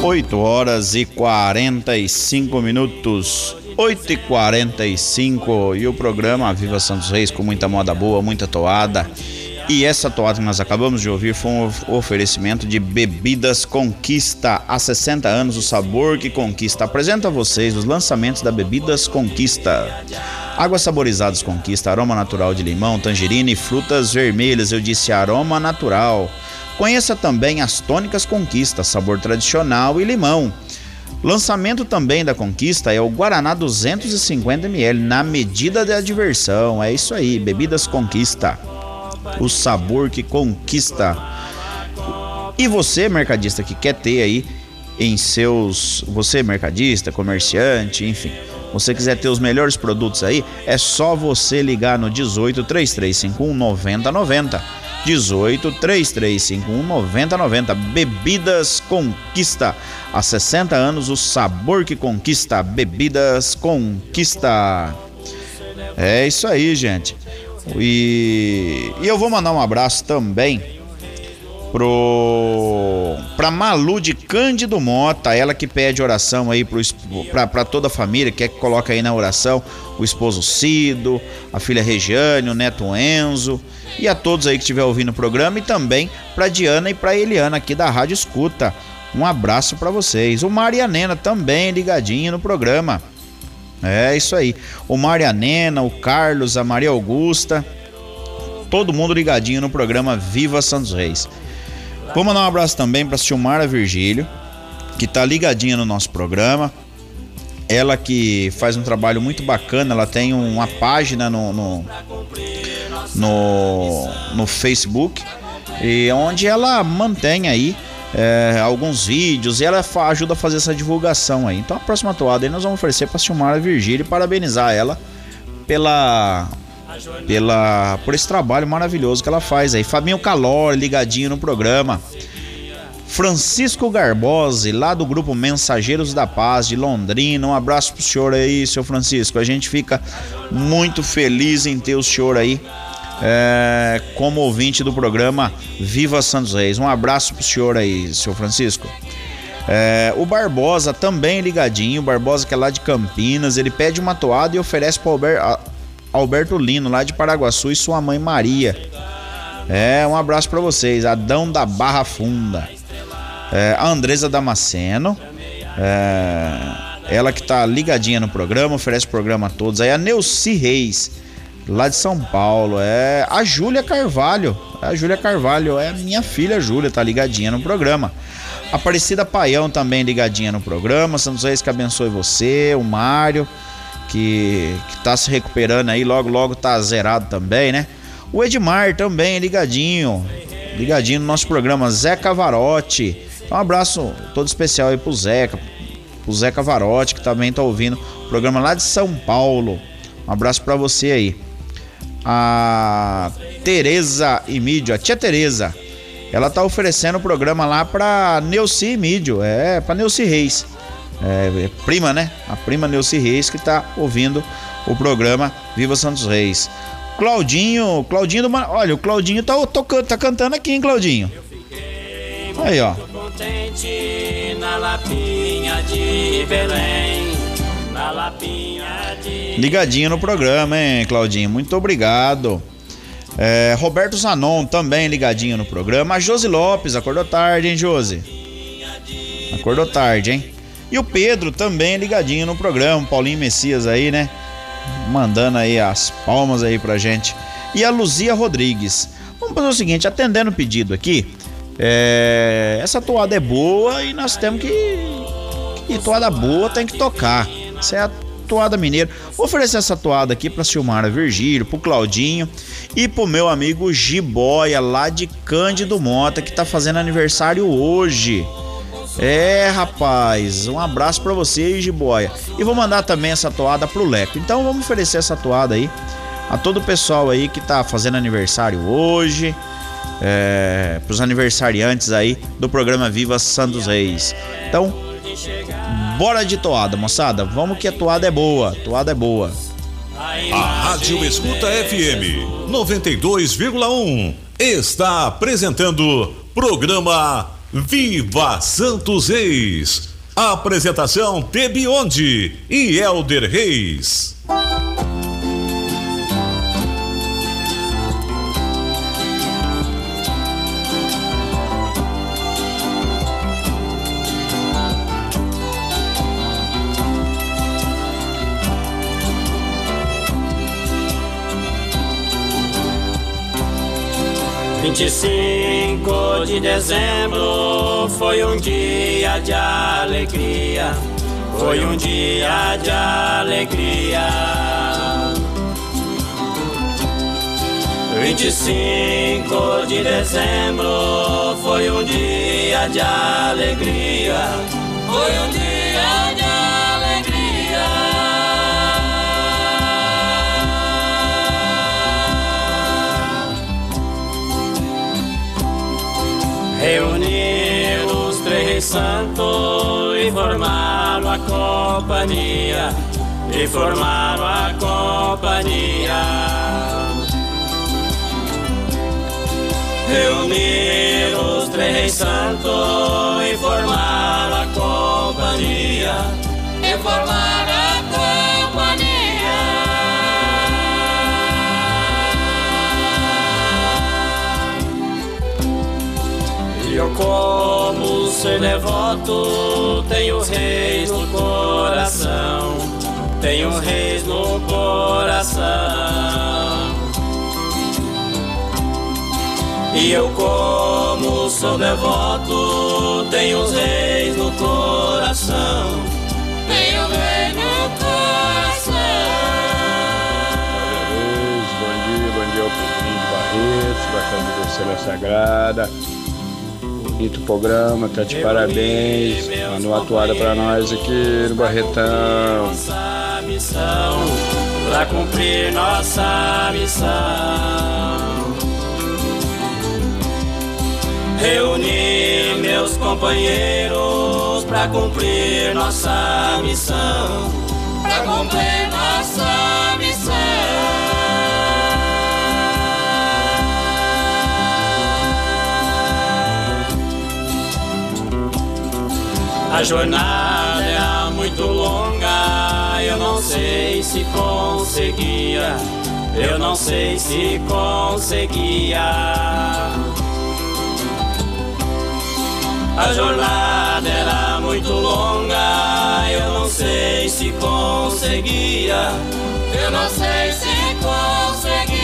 Oito horas e 45 minutos. 8 e 45 e o programa Viva Santos Reis com muita moda boa, muita toada. E essa toada que nós acabamos de ouvir foi um oferecimento de Bebidas Conquista. Há 60 anos, o sabor que conquista. Apresento a vocês os lançamentos da Bebidas Conquista. Águas saborizadas Conquista, aroma natural de limão, tangerina e frutas vermelhas. Eu disse aroma natural. Conheça também as tônicas Conquista, sabor tradicional e limão. Lançamento também da Conquista é o Guaraná 250ml, na medida da diversão. É isso aí, Bebidas Conquista. O sabor que conquista. E você, mercadista, que quer ter aí em seus. Você, mercadista, comerciante, enfim. Você quiser ter os melhores produtos aí, é só você ligar no 18 3351 9090. 18 3351 9090. Bebidas Conquista. Há 60 anos, o sabor que conquista. Bebidas Conquista. É isso aí, gente. E, e eu vou mandar um abraço também pro pra Malu de Cândido Mota, ela que pede oração aí pro pra, pra toda a família, quer que coloca aí na oração o esposo Cido, a filha Regiane, o neto Enzo e a todos aí que estiver ouvindo o programa e também pra Diana e pra Eliana aqui da Rádio Escuta. Um abraço para vocês. O Marianena também ligadinho no programa. É isso aí. O Marianena, o Carlos, a Maria Augusta, todo mundo ligadinho no programa Viva Santos Reis. Vou mandar um abraço também para Silmara Virgílio, que tá ligadinha no nosso programa. Ela que faz um trabalho muito bacana, ela tem uma página no, no, no, no Facebook, e onde ela mantém aí é, alguns vídeos e ela ajuda a fazer essa divulgação aí. Então a próxima toada aí nós vamos oferecer para Silmara Virgílio e parabenizar ela pela pela por esse trabalho maravilhoso que ela faz aí. Fabinho Calor ligadinho no programa. Francisco Garbose, lá do grupo Mensageiros da Paz de Londrina. Um abraço pro senhor aí, seu Francisco. A gente fica muito feliz em ter o senhor aí é, como ouvinte do programa Viva Santos Reis. Um abraço pro senhor aí, seu Francisco. É, o Barbosa também ligadinho, o Barbosa que é lá de Campinas, ele pede uma toada e oferece para Alberto, Lino, lá de Paraguaçu, e sua mãe Maria. É, um abraço para vocês. Adão da Barra Funda. É, a Andresa Damasceno. É, ela que tá ligadinha no programa, oferece o programa a todos. Aí a Neuci Reis lá de São Paulo. É a Júlia Carvalho. A Júlia Carvalho é minha filha Júlia, tá ligadinha no programa. Aparecida Paião também ligadinha no programa. Santos Reis que abençoe você, o Mário, que, que tá se recuperando aí, logo, logo tá zerado também, né? O Edmar também ligadinho, ligadinho no nosso programa. Zé Cavarotti. Um abraço todo especial aí pro Zeca, pro Zé Cavarotti, que também tá ouvindo o programa lá de São Paulo. Um abraço para você aí a Tereza Imídio, a tia Tereza. Ela tá oferecendo o programa lá pra Neuci Imídio, é, pra Neuci Reis. É, é, prima, né? A prima Neuci Reis que tá ouvindo o programa Viva Santos Reis. Claudinho, Claudinho do Olha, o Claudinho tá tocando, tá cantando aqui, hein, Claudinho? Aí, ó. Ligadinho no programa, hein, Claudinho? Muito obrigado. É, Roberto Zanon também ligadinho no programa. A Josi Lopes, acordou tarde, hein, Josi? Acordou tarde, hein? E o Pedro também ligadinho no programa. Paulinho Messias aí, né? Mandando aí as palmas aí pra gente. E a Luzia Rodrigues. Vamos fazer o seguinte, atendendo o pedido aqui. É, essa toada é boa e nós temos que. E toada boa tem que tocar. Certo? toada mineira. Vou oferecer essa toada aqui para Silmara Virgílio, pro Claudinho e pro meu amigo Giboia lá de Cândido Mota que tá fazendo aniversário hoje. É, rapaz, um abraço para você, Giboia. E vou mandar também essa toada pro Leco. Então vamos oferecer essa toada aí a todo o pessoal aí que tá fazendo aniversário hoje. É, pros aniversariantes aí do programa Viva Santos Reis. Então, Bora de toada, moçada. Vamos que a toada é boa. Toada é boa. A Rádio Escuta FM 92,1 está apresentando programa Viva Santos Reis. Apresentação Tebionde e Elder Reis. 25 de dezembro foi um dia de alegria, foi um dia de alegria. 25 de dezembro foi um dia de alegria, foi um dia companhia, e formaram a companhia. Reunir os três santos e formaram a companhia, e formaram a companhia. Eu como devoto, tenho reis no coração, tenho reis no coração. E eu como sou devoto, tenho reis no coração, tenho reis no coração. Bom dia, bom dia ao de Barretos, da Câmara Cela Sagrada bonito programa, tá de parabéns. Manda uma atuada pra nós aqui no Barretão. Missão, pra cumprir nossa missão. Reunir meus companheiros pra cumprir nossa missão. Pra cumprir nossa missão. A jornada é muito longa, eu não sei se conseguia, eu não sei se conseguia. A jornada era muito longa, eu não sei se conseguia, eu não sei se conseguia.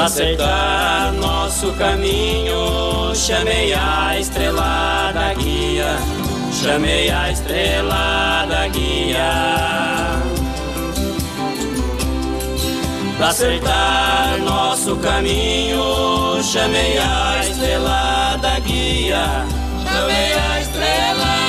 Pra aceitar nosso caminho, chamei a estrela da guia, chamei a estrela da guia. Pra aceitar nosso caminho, chamei a estrela da guia, chamei a estrela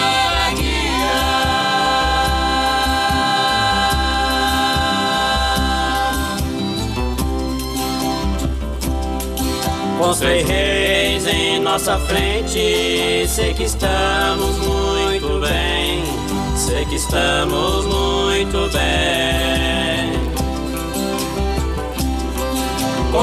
Três reis em nossa frente, sei que estamos muito bem, sei que estamos muito bem.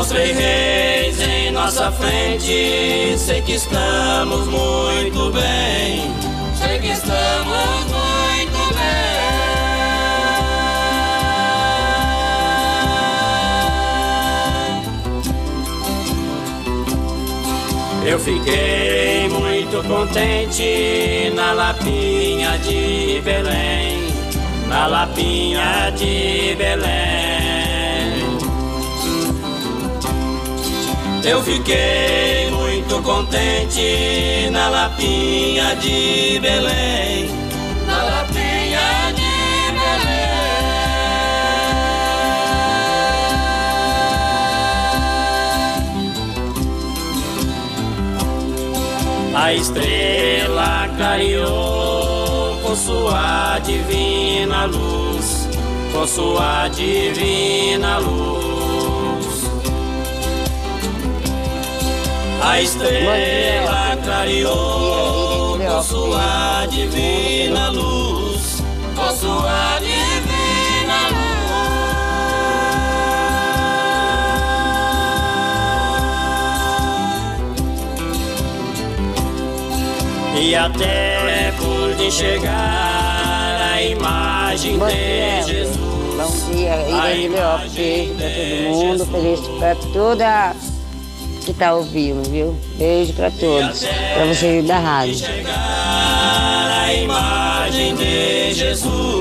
Três reis em nossa frente, sei que estamos muito bem, sei que estamos muito bem. Eu fiquei muito contente na Lapinha de Belém, na Lapinha de Belém. Eu fiquei muito contente na Lapinha de Belém, A estrela clareou com sua divina luz, com sua divina luz. A estrela clareou com sua divina luz, com sua divina luz. E até por enxergar a imagem de Jesus. Bom dia, Irene Leópolis, beijo pra todo mundo, feliz pra toda que tá ouvindo, viu? Beijo pra todos, pra vocês da rádio. A imagem de Jesus,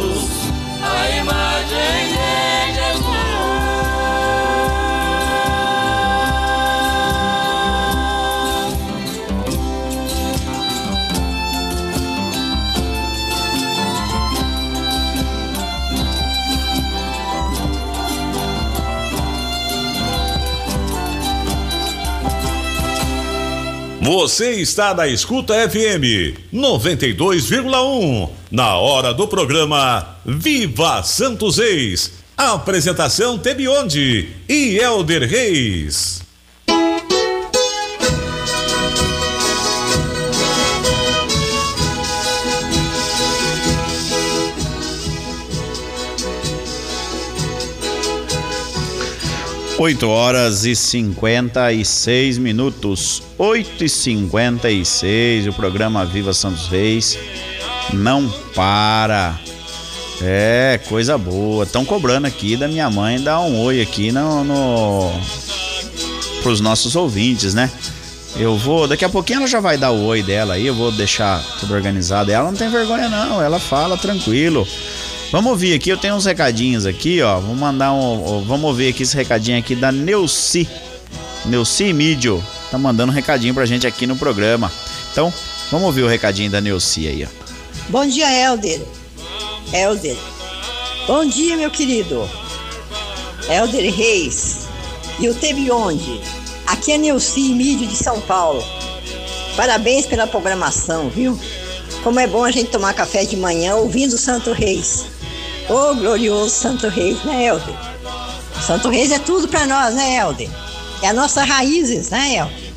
Você está na Escuta FM 92,1. Na hora do programa Viva Santos Reis. Apresentação Tebionde e Elder Reis. Oito horas e 56 minutos. 8 e 56 O programa Viva Santos Reis não para. É, coisa boa. Estão cobrando aqui da minha mãe dar um oi aqui no, no pros nossos ouvintes, né? Eu vou, daqui a pouquinho ela já vai dar o oi dela aí, eu vou deixar tudo organizado. Ela não tem vergonha não, ela fala tranquilo. Vamos ouvir aqui, eu tenho uns recadinhos aqui, ó. Vamos mandar um, vamos ouvir aqui esse recadinho aqui da Neuci. Neuci Mídio tá mandando um recadinho pra gente aqui no programa. Então, vamos ouvir o recadinho da Neuci aí, ó. Bom dia, Helder. Helder. Bom dia, meu querido. Helder Reis. E o Tebionde. Aqui é Neuci Mídio de São Paulo. Parabéns pela programação, viu? Como é bom a gente tomar café de manhã ouvindo Santo Reis. Ô, glorioso Santo Reis, né, Helder? Santo Reis é tudo para nós, né, Helder? É a nossa raízes, né, Helder?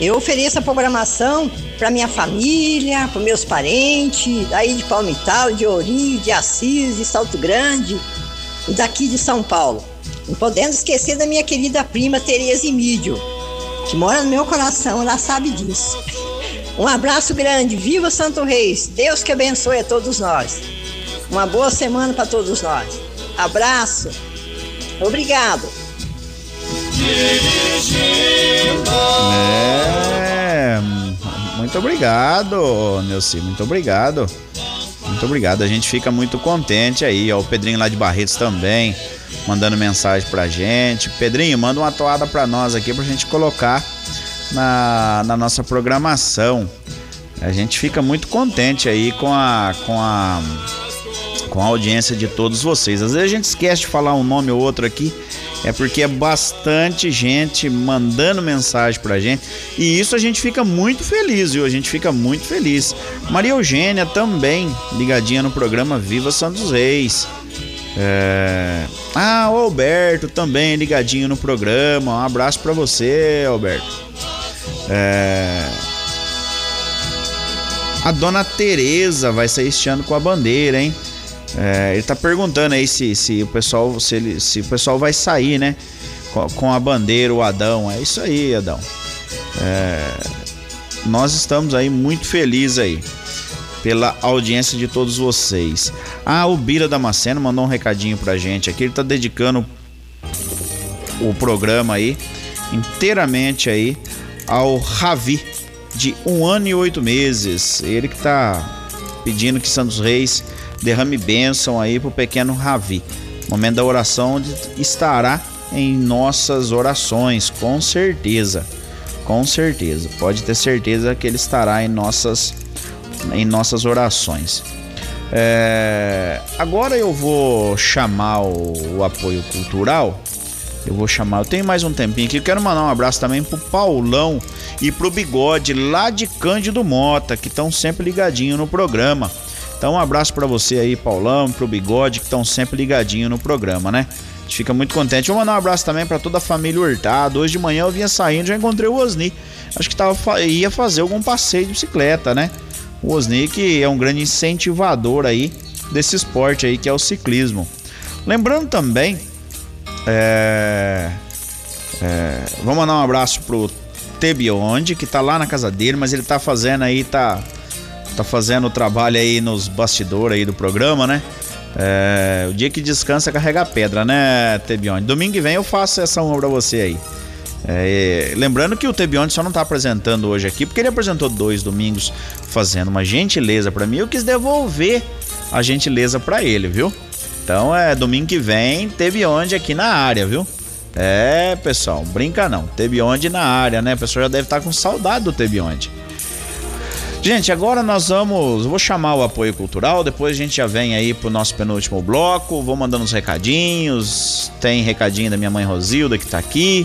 Eu ofereço a programação para minha família, para meus parentes, aí de Palmital, de Ourinho, de Assis, de Salto Grande e daqui de São Paulo. Não podendo esquecer da minha querida prima Tereza Emídio, que mora no meu coração, ela sabe disso. Um abraço grande, viva Santo Reis, Deus que abençoe a todos nós. Uma boa semana para todos nós. Abraço, obrigado. É, muito obrigado, Neuci, muito obrigado. Muito obrigado, a gente fica muito contente aí, ó, o Pedrinho lá de Barretos também, mandando mensagem pra gente. Pedrinho, manda uma toada pra nós aqui pra gente colocar na, na nossa programação. A gente fica muito contente aí com a, com a com a audiência de todos vocês. Às vezes a gente esquece de falar um nome ou outro aqui, é porque é bastante gente mandando mensagem pra gente e isso a gente fica muito feliz, viu? A gente fica muito feliz. Maria Eugênia também ligadinha no programa Viva Santos Reis. É... Ah, o Alberto também ligadinho no programa. Um abraço para você, Alberto. É... A dona Tereza vai sair este ano com a bandeira, hein? É, ele tá perguntando aí se, se o pessoal se, ele, se o pessoal vai sair, né? Com, com a bandeira, o Adão. É isso aí, Adão. É, nós estamos aí muito felizes aí pela audiência de todos vocês. Ah, o Bira Damasceno mandou um recadinho pra gente aqui. Ele tá dedicando o programa aí inteiramente aí ao Ravi de um ano e oito meses. Ele que tá pedindo que Santos Reis derrame bênção aí pro pequeno Ravi. Momento da oração estará em nossas orações, com certeza. Com certeza. Pode ter certeza que ele estará em nossas, em nossas orações. É, agora eu vou chamar o, o, apoio cultural. Eu vou chamar. Eu tenho mais um tempinho aqui. Eu quero mandar um abraço também pro Paulão e pro Bigode lá de Cândido Mota, que estão sempre ligadinho no programa. Então um abraço para você aí, Paulão, pro Bigode, que estão sempre ligadinho no programa, né? A gente fica muito contente. Vou mandar um abraço também para toda a família Hurtado. Hoje de manhã eu vinha saindo, já encontrei o Osni. Acho que tava, ia fazer algum passeio de bicicleta, né? O Osni que é um grande incentivador aí desse esporte aí que é o ciclismo. Lembrando também, é, é, vamos mandar um abraço pro Tebionde, que tá lá na casa dele, mas ele tá fazendo aí, tá, tá fazendo o trabalho aí nos bastidores aí do programa, né? É, o dia que descansa carrega pedra, né, Tebionde? Domingo que vem eu faço essa honra pra você aí. É, lembrando que o Tebionde só não tá apresentando hoje aqui, porque ele apresentou dois domingos fazendo uma gentileza para mim. Eu quis devolver a gentileza para ele, viu? Então é domingo que vem, Tebionde aqui na área, viu? É, pessoal, brinca não. Tebionde na área, né? O pessoal já deve estar tá com saudade do Tebionde. Gente, agora nós vamos. Vou chamar o apoio cultural, depois a gente já vem aí pro nosso penúltimo bloco. Vou mandando uns recadinhos. Tem recadinho da minha mãe Rosilda que tá aqui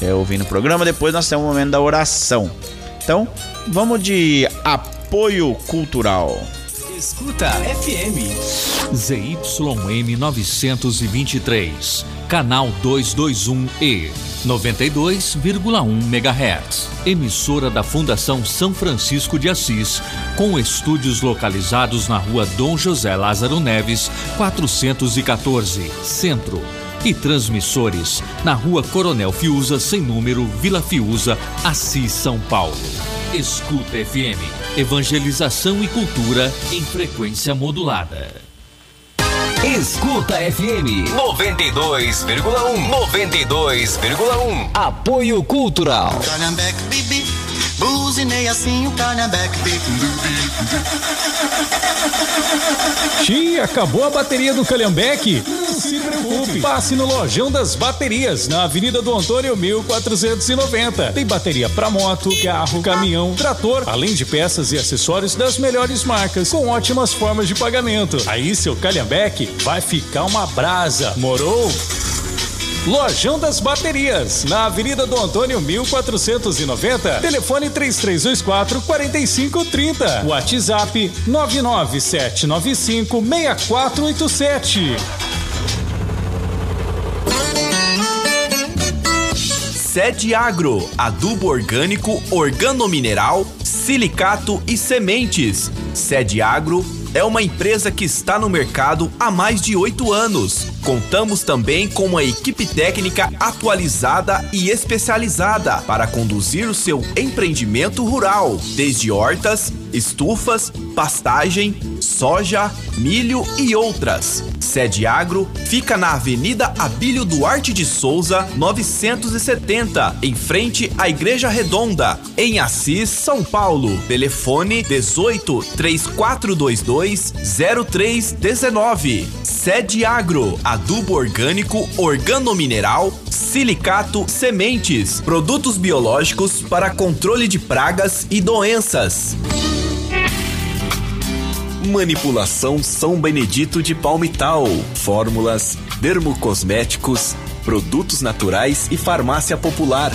é, ouvindo o programa. Depois nós temos o momento da oração. Então, vamos de apoio cultural. Escuta FM. ZYM 923, canal 221E, 92,1 MHz. Emissora da Fundação São Francisco de Assis, com estúdios localizados na rua Dom José Lázaro Neves, 414, Centro e transmissores na Rua Coronel Fiuza, sem número, Vila Fiuza, Assis, São Paulo. Escuta FM, evangelização e cultura em frequência modulada. Escuta FM 92,1 92,1 Apoio Cultural. Calhambeque, bibi, buzinei assim o calhambeque, bibi. Tia, acabou a bateria do Calhambeque? Se preocupe. Passe no Lojão das Baterias, na Avenida do Antônio 1490. Tem bateria para moto, carro, caminhão, trator, além de peças e acessórios das melhores marcas, com ótimas formas de pagamento. Aí seu Calhambeque vai ficar uma brasa. Morou? Lojão das Baterias, na Avenida do Antônio 1490, telefone 3324 4530, WhatsApp 99795 6487. Sede Agro, adubo orgânico, organomineral, silicato e sementes. Sede Agro é uma empresa que está no mercado há mais de oito anos. Contamos também com uma equipe técnica atualizada e especializada para conduzir o seu empreendimento rural, desde hortas, estufas, pastagem, soja, milho e outras. Sede Agro fica na Avenida Abílio Duarte de Souza, 970, em frente à Igreja Redonda, em Assis, São Paulo. Telefone 18 3422 0319. Sede Agro, adubo orgânico, organomineral, silicato, sementes, produtos biológicos para controle de pragas e doenças. Manipulação São Benedito de Palmital. Fórmulas, dermocosméticos, produtos naturais e farmácia popular.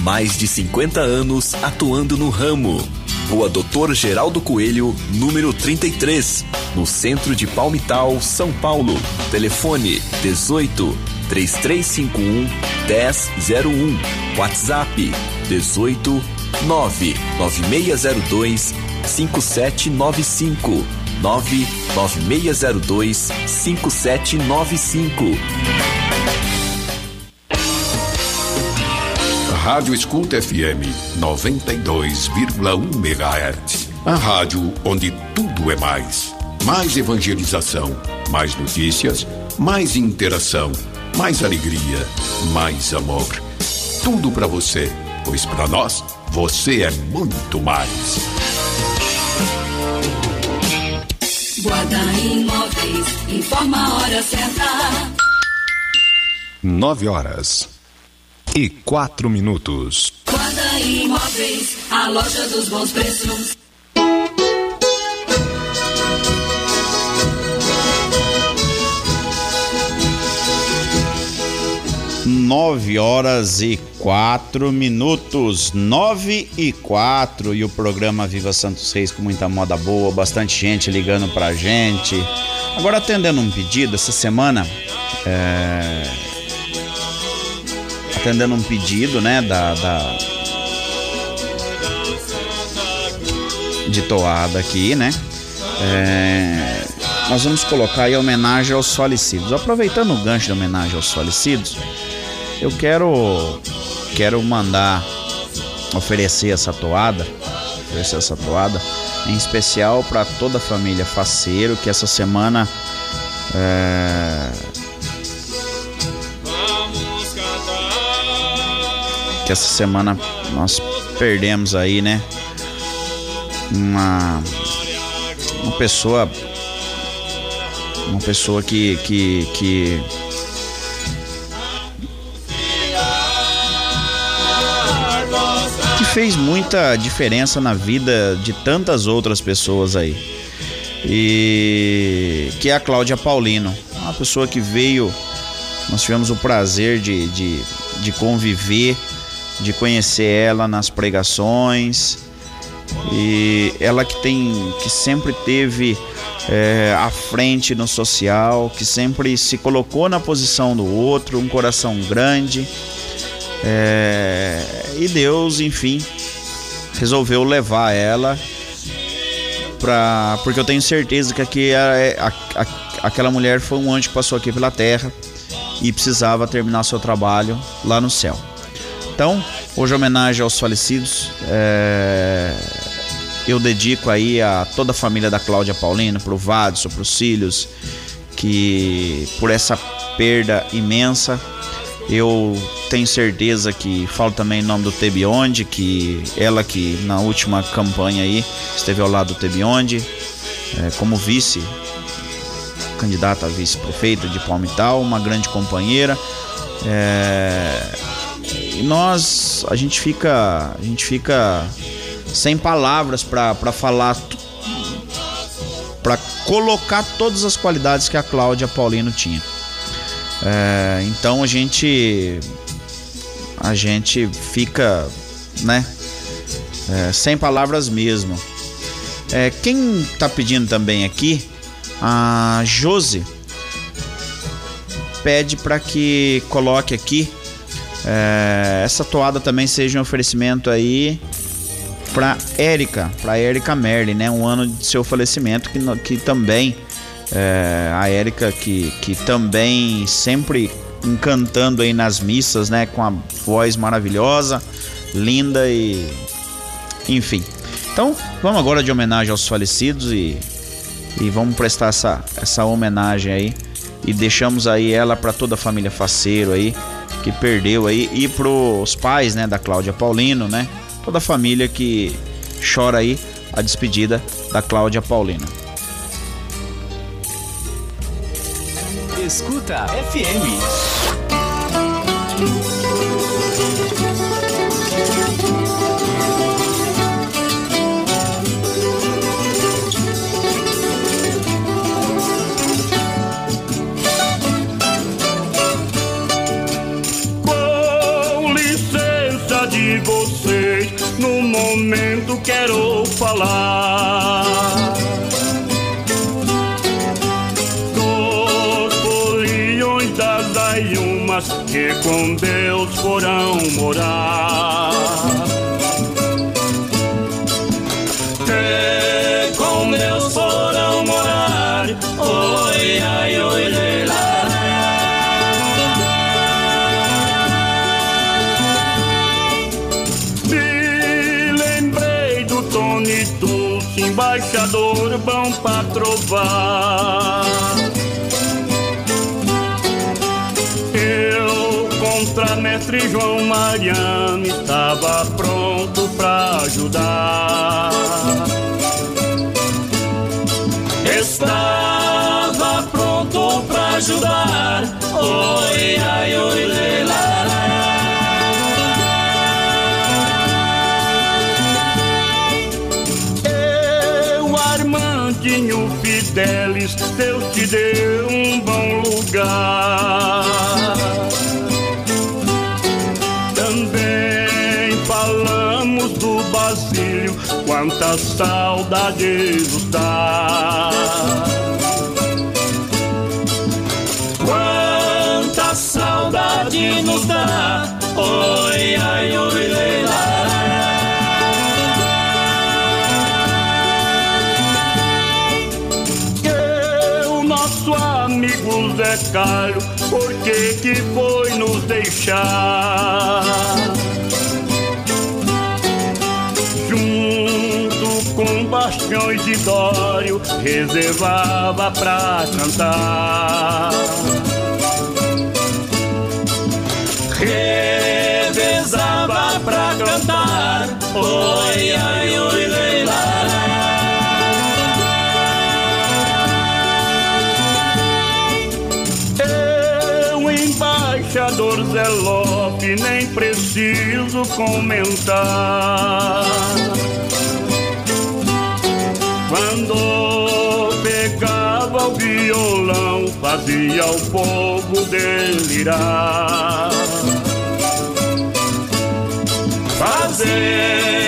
Mais de 50 anos atuando no ramo. Rua Doutor Geraldo Coelho, número 33, no centro de Palmital, São Paulo. Telefone 18 3351 1001. WhatsApp 18 99602 5795 99602 5795. Rádio Escuta FM 92,1 MHz. A rádio onde tudo é mais. Mais evangelização, mais notícias, mais interação, mais alegria, mais amor. Tudo para você, pois para nós você é muito mais. Guarda Imóveis informa a hora certa. Nove horas e quatro minutos. Guarda Imóveis, a loja dos bons preços. Nove horas e quatro minutos, nove e quatro e o programa Viva Santos Reis com muita moda boa, bastante gente ligando pra gente. Agora atendendo um pedido essa semana, é... atendendo um pedido, né, da, da de toada aqui, né? É... Nós vamos colocar aí a homenagem aos falecidos. Aproveitando o gancho de homenagem aos falecidos, eu quero quero mandar oferecer essa toada, oferecer essa toada, em especial para toda a família Faceiro, que essa semana é, que essa semana nós perdemos aí, né? Uma uma pessoa uma pessoa que que, que fez muita diferença na vida de tantas outras pessoas aí. E que é a Cláudia Paulino, uma pessoa que veio, nós tivemos o prazer de, de, de conviver, de conhecer ela nas pregações. E ela que tem, que sempre teve é, à frente no social, que sempre se colocou na posição do outro, um coração grande. É, e Deus, enfim, resolveu levar ela para porque eu tenho certeza que aqui é, a, a, aquela mulher foi um anjo que passou aqui pela terra e precisava terminar seu trabalho lá no céu. Então, hoje homenagem aos falecidos, é, eu dedico aí a toda a família da Cláudia Paulino, pro Vadson, pros filhos, que por essa perda imensa eu tenho certeza que falo também em nome do Tebionde, que ela que na última campanha aí esteve ao lado do Tebionde, é, como vice, candidata a vice-prefeita de Palmital, uma grande companheira. É, e nós, a gente fica, a gente fica sem palavras para falar, para colocar todas as qualidades que a Cláudia Paulino tinha. É, então a gente a gente fica, né, é, sem palavras mesmo. É, quem tá pedindo também aqui, a Josi pede para que coloque aqui é, essa toada também seja um oferecimento aí para Érica, para Érica Merlin, né? Um ano de seu falecimento que, que também é, a Érica que, que também sempre encantando aí nas missas, né? Com a voz maravilhosa, linda e enfim. Então, vamos agora de homenagem aos falecidos e, e vamos prestar essa, essa homenagem aí e deixamos aí ela para toda a família Faceiro aí que perdeu aí e pros pais, né, da Cláudia Paulino, né? Toda a família que chora aí a despedida da Cláudia Paulino. Escuta FM. Vocês, no momento quero falar. Que com Deus foram morar. Que com Deus foram morar. Oi, ai, oi, lê, lá, Me lembrei do Tony embaixador bom pra trovar. Mestre João Mariano estava pronto pra ajudar. Estava Basílio, quanta saudade nos dá. Quanta saudade nos dá. Oi, ai, oi, lei, lá, o nosso amigo Zé Carlo, por que que foi nos deixar? Paixões de Dório reservava pra cantar. Revezava pra cantar, oi, ai, oi, leila. Eu, embaixador Zé Lope, nem preciso comentar. Quando pegava o violão, fazia o povo delirar. Fazia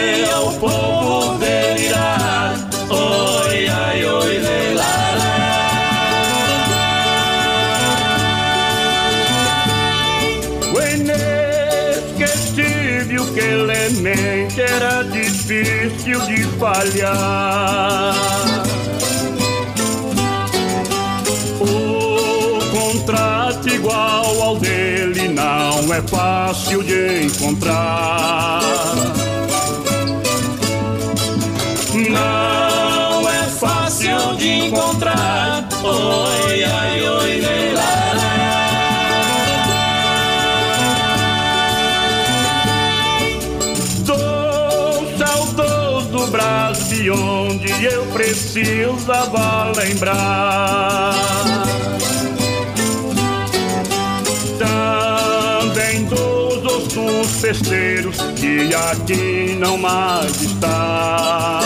de falhar. O contrato igual ao dele não é fácil de encontrar. Não é fácil de encontrar. Oi, ai, oi, leila. Precisava lembrar. Também dos ossos festeiros que aqui não mais está.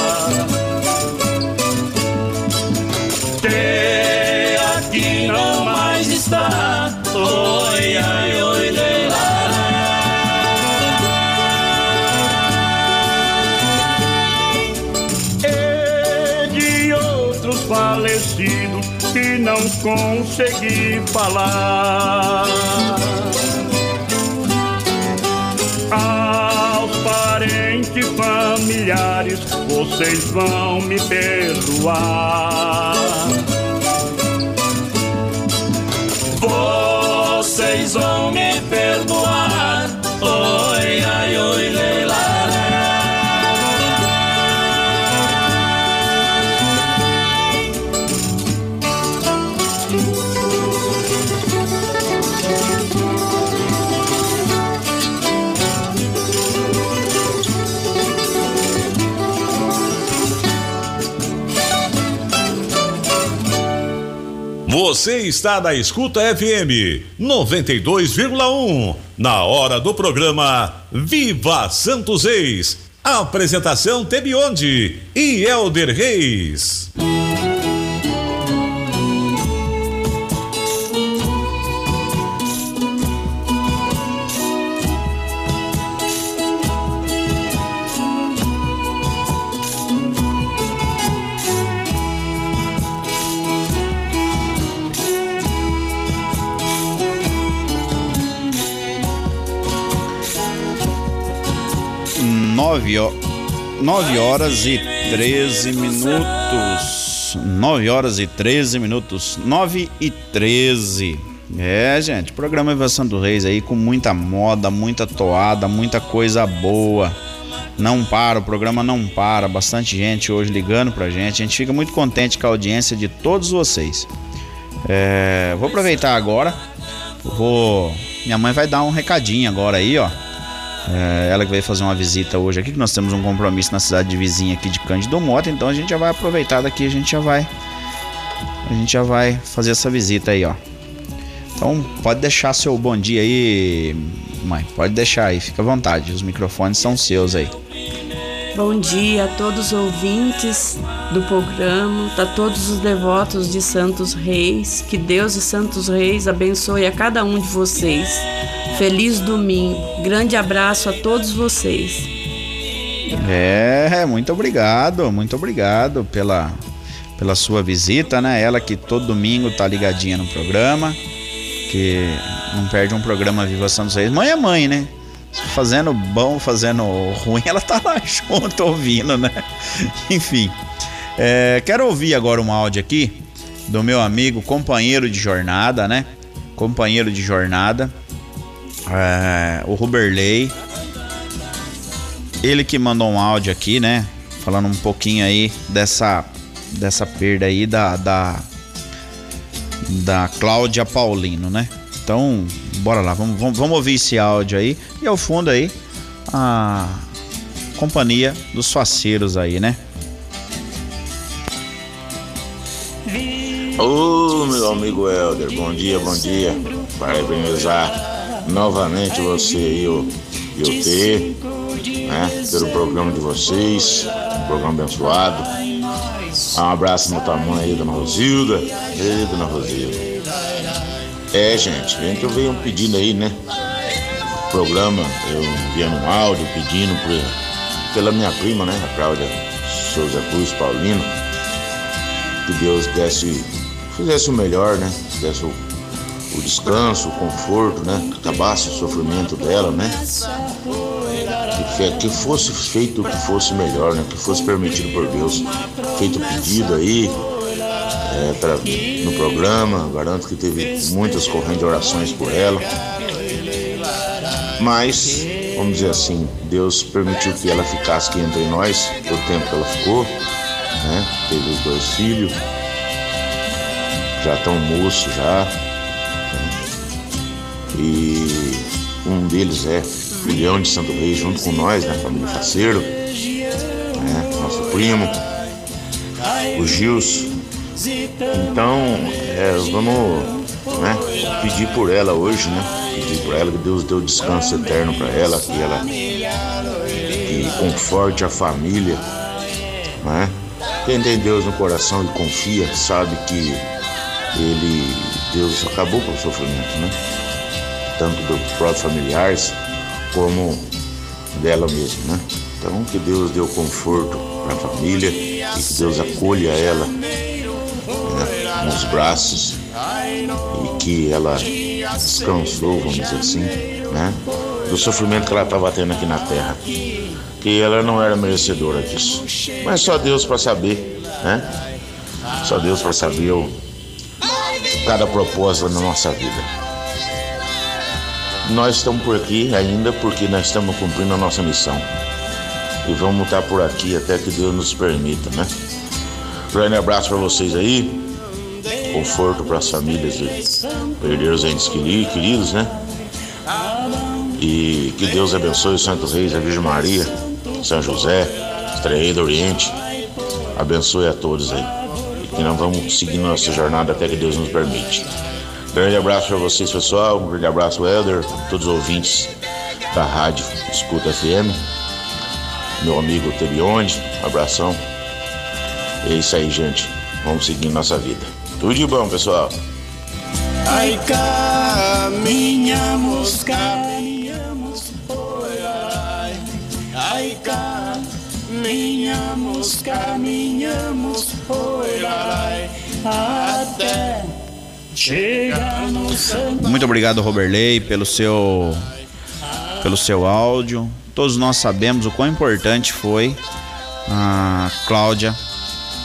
Consegui falar. Aos parentes familiares, vocês vão me perdoar. Vocês vão me perdoar. Oi, ai, oi, leila. Você está na Escuta FM 92,1. Na hora do programa Viva Santos Reis. Apresentação Tebionde e Elder Reis. Nove, ho- nove horas e 13 minutos. 9 horas e 13 minutos. 9 e 13. É, gente, programa Invação do Reis aí com muita moda, muita toada, muita coisa boa. Não para, o programa não para. Bastante gente hoje ligando pra gente. A gente fica muito contente com a audiência de todos vocês. É, vou aproveitar agora. Vou. Minha mãe vai dar um recadinho agora aí, ó. É, ela que veio fazer uma visita hoje aqui, que nós temos um compromisso na cidade de vizinha aqui de Cândido Mota, então a gente já vai aproveitar daqui, a gente já vai. A gente já vai fazer essa visita aí, ó. Então pode deixar seu bom dia aí, mãe. Pode deixar aí, fica à vontade. Os microfones são seus aí. Bom dia a todos os ouvintes do programa, a todos os devotos de Santos Reis. Que Deus e Santos Reis abençoe a cada um de vocês. Feliz domingo. Grande abraço a todos vocês. É, muito obrigado, muito obrigado pela, pela sua visita, né? Ela que todo domingo tá ligadinha no programa, que não perde um programa Viva Santos Reis. Mãe é mãe, né? Fazendo bom, fazendo ruim, ela tá lá junto ouvindo, né? Enfim, é, quero ouvir agora um áudio aqui do meu amigo, companheiro de jornada, né? Companheiro de jornada, é, o Ruberley. Ele que mandou um áudio aqui, né? falando um pouquinho aí dessa dessa perda aí da da, da Cláudia Paulino, né? Então, bora lá, vamos, vamos, vamos ouvir esse áudio aí. E ao fundo aí, a companhia dos faceiros aí, né? Ô, meu amigo Helder, bom dia, bom dia. Parabenizar novamente você e o, e o T, né, pelo programa de vocês, um programa abençoado. Um abraço no tamanho aí, dona Rosilda. Ei, dona Rosilda. É, gente, a gente veio pedindo aí, né? Programa, eu enviando um áudio pedindo por, pela minha prima, né? A Cláudia Souza Cruz Paulino. Que Deus desse, fizesse o melhor, né? Fizesse o, o descanso, o conforto, né? Que acabasse o sofrimento dela, né? Que, que fosse feito o que fosse melhor, né? Que fosse permitido por Deus. Feito o pedido aí, é, pra, no programa. Garanto que teve muitas correntes de orações por ela. Mas, vamos dizer assim, Deus permitiu que ela ficasse aqui entre nós o tempo que ela ficou. Né? Teve os dois filhos, já estão moços já. E um deles é filhão de Santo Reis junto com nós, né? Família Faceiro, né? Nosso primo, o Gilson. Então, é, vamos né, pedir por ela hoje, né? Pedir por ela que Deus o descanso eterno para ela, que ela que conforte a família, né? Quem tem Deus no coração e confia, sabe que ele, Deus acabou com o sofrimento, né? Tanto dos próprios familiares como dela mesma, né? Então que Deus dê o conforto para a família e que Deus acolha ela né, nos braços e que ela descansou, vamos dizer assim, né? Do sofrimento que ela estava tendo aqui na terra. Que ela não era merecedora disso. Mas só Deus para saber, né? Só Deus para saber o, cada propósito na nossa vida. Nós estamos por aqui ainda porque nós estamos cumprindo a nossa missão. E vamos estar por aqui até que Deus nos permita, né? Grande abraço para vocês aí. Conforto para as famílias de perder os entes queridos, né? E que Deus abençoe o Santo Reis, a Virgem Maria, São José, Estreia do Oriente. Abençoe a todos aí. E que nós vamos seguir nossa jornada até que Deus nos permite. Grande abraço para vocês, pessoal. Um grande abraço, Helder, todos os ouvintes da rádio Escuta FM. Meu amigo Tebionde, um abração. É isso aí, gente. Vamos seguir nossa vida. Tudo de bom, pessoal. Ai, caminhamos, caminhamos, oi, ai, ai, caminhamos, caminhamos, oi, ai, até. Muito obrigado, Roberley, pelo seu pelo seu áudio. Todos nós sabemos o quão importante foi a Cláudia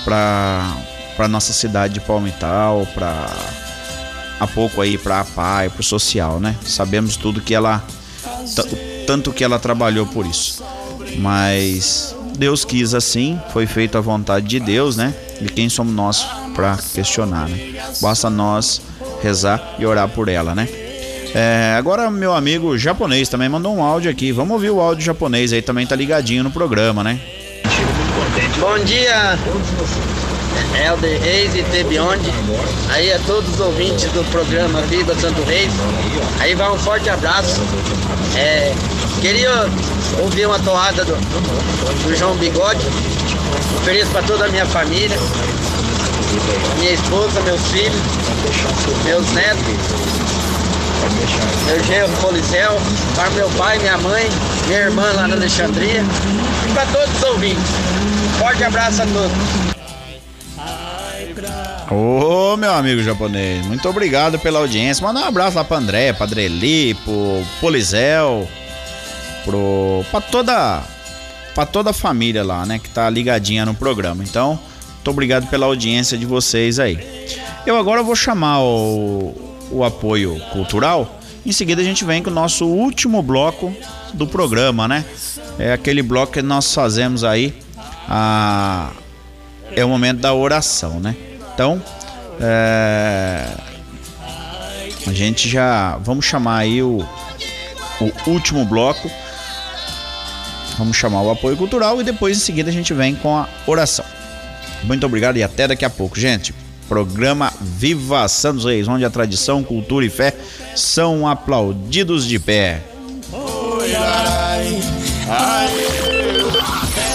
para para nossa cidade de Palmital, para há pouco aí para a PAI, para o social, né? Sabemos tudo que ela tanto que ela trabalhou por isso. Mas Deus quis assim, foi feito a vontade de Deus, né? E quem somos nós para questionar, né? Basta nós rezar e orar por ela, né? É, agora meu amigo japonês também mandou um áudio aqui. Vamos ouvir o áudio japonês aí também tá ligadinho no programa, né? Bom dia, Helder Reis e Tebionde. Aí a todos os ouvintes do programa Viva Santo Reis. Aí vai um forte abraço. É, queria ouvir uma toada do, do João Bigode. Ofereço para toda a minha família, minha esposa, meus filhos, meus netos, meu genro Coliseu, para meu pai, minha mãe, minha irmã lá na Alexandria e para todos os ouvintes. Forte abraço a todos. Ô, meu amigo japonês, muito obrigado pela audiência. Manda um abraço lá pra André, pra Adreli, pro Polizel, pro. pra toda. pra toda a família lá, né, que tá ligadinha no programa. Então, muito obrigado pela audiência de vocês aí. Eu agora vou chamar o, o apoio cultural. Em seguida a gente vem com o nosso último bloco do programa, né? É aquele bloco que nós fazemos aí a, é o momento da oração, né? Então, é, a gente já vamos chamar aí o, o último bloco. Vamos chamar o apoio cultural e depois em seguida a gente vem com a oração. Muito obrigado e até daqui a pouco, gente. Programa Viva Santos Reis, onde a tradição, cultura e fé são aplaudidos de pé.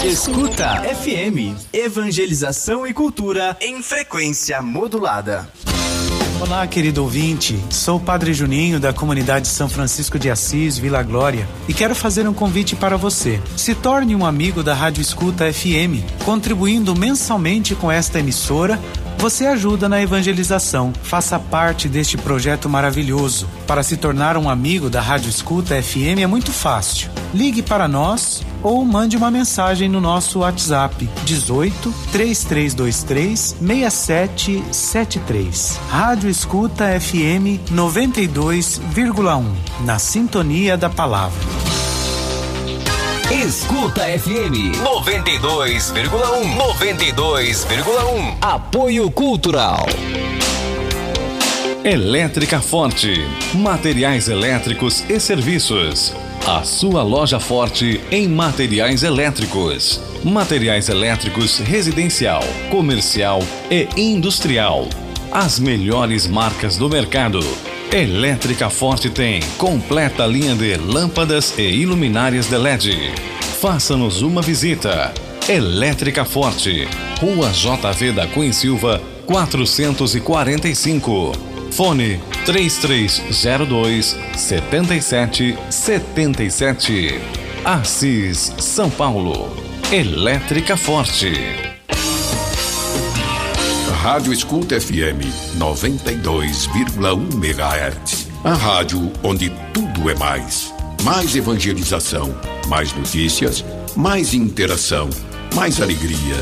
Escuta FM, evangelização e cultura em frequência modulada. Olá, querido ouvinte. Sou o Padre Juninho da comunidade São Francisco de Assis, Vila Glória, e quero fazer um convite para você. Se torne um amigo da Rádio Escuta FM, contribuindo mensalmente com esta emissora. Você ajuda na evangelização. Faça parte deste projeto maravilhoso. Para se tornar um amigo da Rádio Escuta FM é muito fácil. Ligue para nós ou mande uma mensagem no nosso WhatsApp 18 3323 6773. Rádio Escuta FM 92,1. Na sintonia da palavra. Escuta FM 92,1 92,1 Apoio Cultural Elétrica Forte Materiais elétricos e serviços a sua loja forte em materiais elétricos. Materiais elétricos residencial, comercial e industrial. As melhores marcas do mercado. Elétrica Forte tem completa linha de lâmpadas e iluminárias de LED. Faça-nos uma visita. Elétrica Forte, Rua JV da Cunha Silva, 445. Fone 3302 7777. Assis, São Paulo. Elétrica Forte. Rádio Escuta FM 92,1 MHz. A rádio onde tudo é mais. Mais evangelização, mais notícias, mais interação, mais alegria,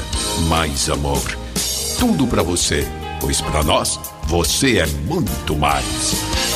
mais amor. Tudo para você, pois para nós você é muito mais.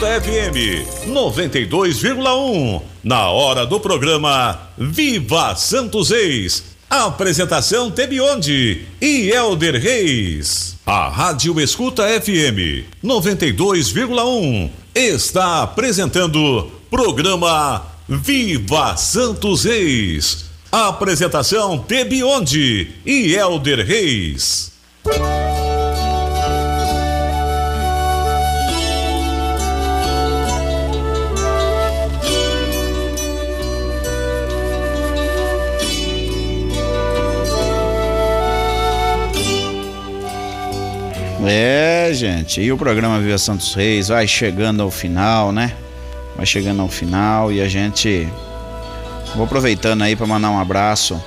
FM 92,1. Na hora do programa Viva Santos Reis. Apresentação Tebionde e Elder Reis. A Rádio Escuta FM 92,1 está apresentando programa Viva Santos Reis. Apresentação Tebionde e Elder Reis. É, gente, e o programa Viva Santos Reis vai chegando ao final, né? Vai chegando ao final e a gente. Vou aproveitando aí para mandar um abraço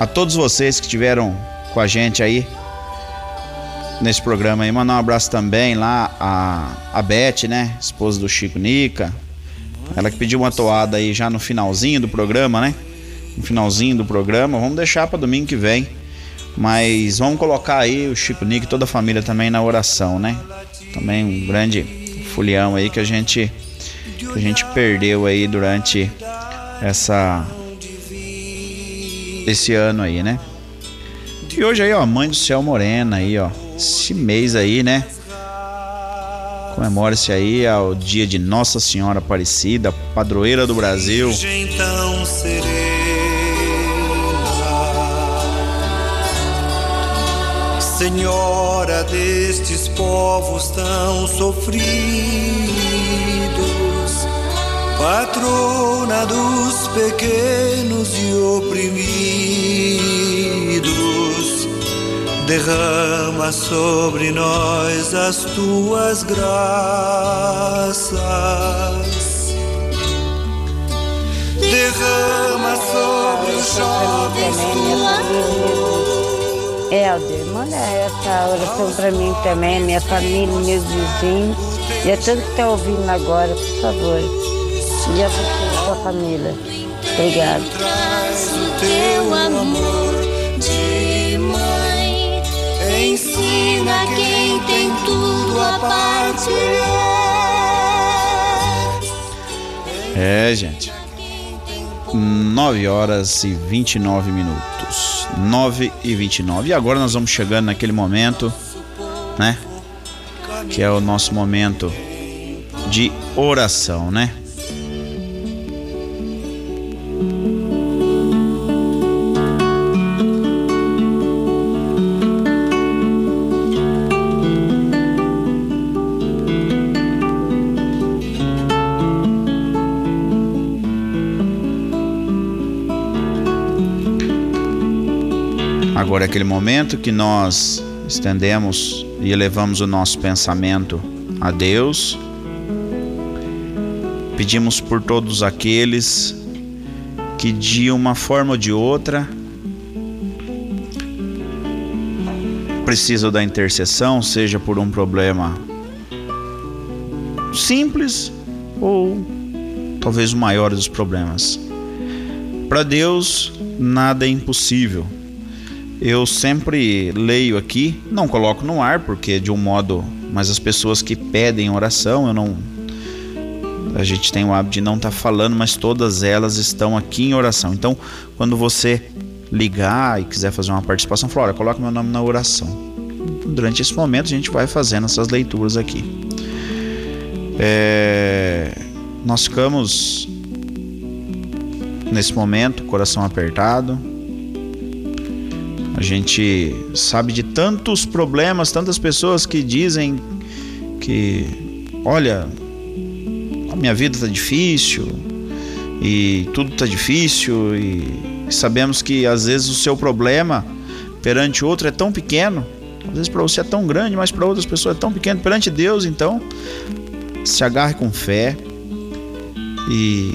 a todos vocês que estiveram com a gente aí nesse programa aí. Mandar um abraço também lá a, a Beth, né? Esposa do Chico Nica. Ela que pediu uma toada aí já no finalzinho do programa, né? No finalzinho do programa. Vamos deixar para domingo que vem. Mas vamos colocar aí o Chico Nick e toda a família também na oração, né? Também um grande fulião aí que a gente que a gente perdeu aí durante essa esse ano aí, né? E hoje aí, ó, Mãe do Céu Morena aí, ó. Esse mês aí, né? Comemora-se aí ao dia de Nossa Senhora Aparecida, padroeira do Brasil. Então serena, Senhora destes povos tão sofridos, patrona dos pequenos e oprimidos, derrama sobre nós as tuas graças. Derrama sobre os jovens Helder, manda essa oração pra mim também, minha família, meus vizinhos e a todos que estão ouvindo agora, por favor. E a você e sua família. Obrigado. teu amor de mãe. Ensina quem tem tudo a partilhar. É, gente. 9 horas e 29 minutos. 9 e 29. E agora nós vamos chegando naquele momento, né? Que é o nosso momento de oração, né? Agora é aquele momento que nós estendemos e elevamos o nosso pensamento a Deus. Pedimos por todos aqueles que de uma forma ou de outra precisam da intercessão, seja por um problema simples ou talvez o maior dos problemas. Para Deus, nada é impossível. Eu sempre leio aqui, não coloco no ar, porque de um modo. Mas as pessoas que pedem oração, eu não. A gente tem o hábito de não estar tá falando, mas todas elas estão aqui em oração. Então, quando você ligar e quiser fazer uma participação, fala: olha, coloca meu nome na oração. durante esse momento a gente vai fazendo essas leituras aqui. É, nós ficamos nesse momento, coração apertado. A gente sabe de tantos problemas, tantas pessoas que dizem que, olha, a minha vida tá difícil e tudo tá difícil e sabemos que às vezes o seu problema perante outro é tão pequeno, às vezes para você é tão grande, mas para outras pessoas é tão pequeno. Perante Deus, então, se agarre com fé e,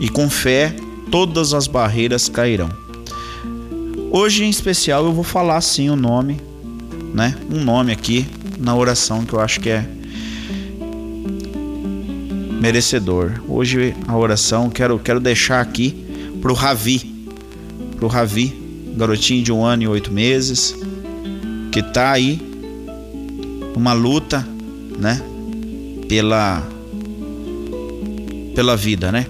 e com fé todas as barreiras cairão. Hoje em especial eu vou falar sim o nome, né? Um nome aqui na oração que eu acho que é merecedor. Hoje a oração quero quero deixar aqui pro Ravi, pro Ravi, garotinho de um ano e oito meses, que tá aí uma luta, né? Pela pela vida, né?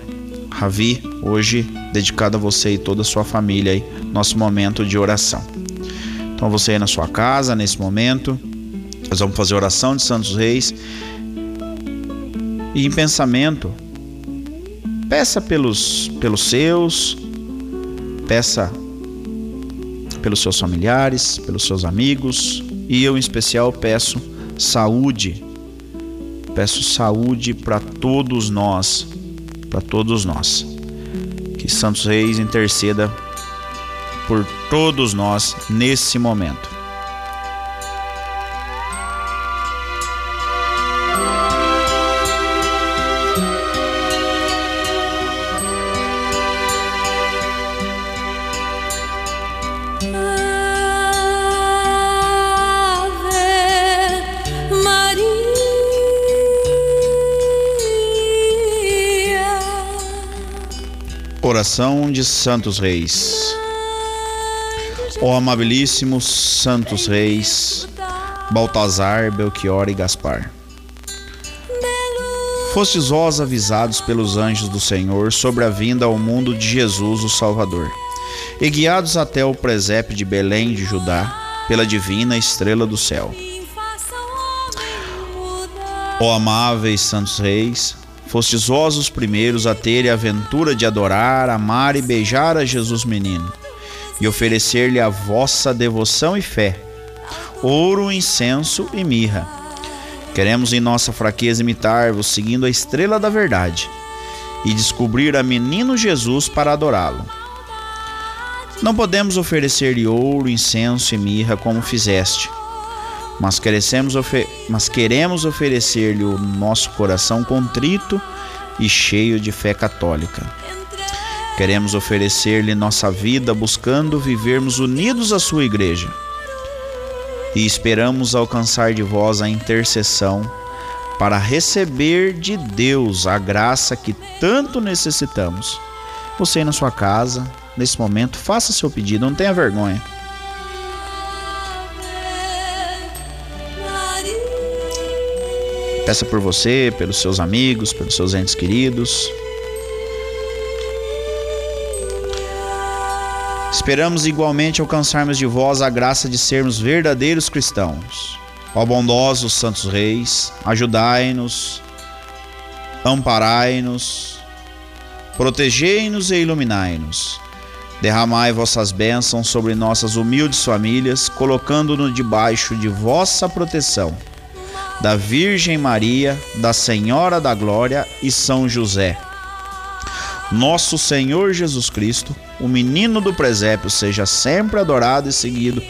Ravi, hoje dedicado a você e toda a sua família aí, nosso momento de oração. Então você aí na sua casa, nesse momento, nós vamos fazer oração de Santos Reis. E em pensamento, peça pelos, pelos seus, peça pelos seus familiares, pelos seus amigos, e eu em especial peço saúde. Peço saúde para todos nós, para todos nós. Que Santos Reis interceda por todos nós nesse momento. Oração de Santos Reis. Ó amabilíssimos Santos Reis, Baltazar, Belchior e Gaspar. Fostes vós avisados pelos anjos do Senhor sobre a vinda ao mundo de Jesus, o Salvador, e guiados até o presépio de Belém de Judá pela divina estrela do céu. Ó amáveis Santos Reis, fostes vós os primeiros a terem a aventura de adorar, amar e beijar a Jesus menino e oferecer-lhe a vossa devoção e fé, ouro, incenso e mirra. Queremos em nossa fraqueza imitar-vos, seguindo a estrela da verdade, e descobrir a menino Jesus para adorá-lo. Não podemos oferecer-lhe ouro, incenso e mirra como fizeste, mas mas queremos oferecer-lhe o nosso coração contrito e cheio de fé católica. Queremos oferecer-lhe nossa vida buscando vivermos unidos à sua igreja. E esperamos alcançar de vós a intercessão para receber de Deus a graça que tanto necessitamos. Você aí na sua casa, nesse momento, faça seu pedido, não tenha vergonha. Peça por você, pelos seus amigos, pelos seus entes queridos. Esperamos igualmente alcançarmos de vós a graça de sermos verdadeiros cristãos. Ó bondosos santos reis, ajudai-nos, amparai-nos, protegei-nos e iluminai-nos. Derramai vossas bênçãos sobre nossas humildes famílias, colocando-nos debaixo de vossa proteção, da Virgem Maria, da Senhora da Glória e São José. Nosso Senhor Jesus Cristo, o menino do presépio seja sempre adorado e seguido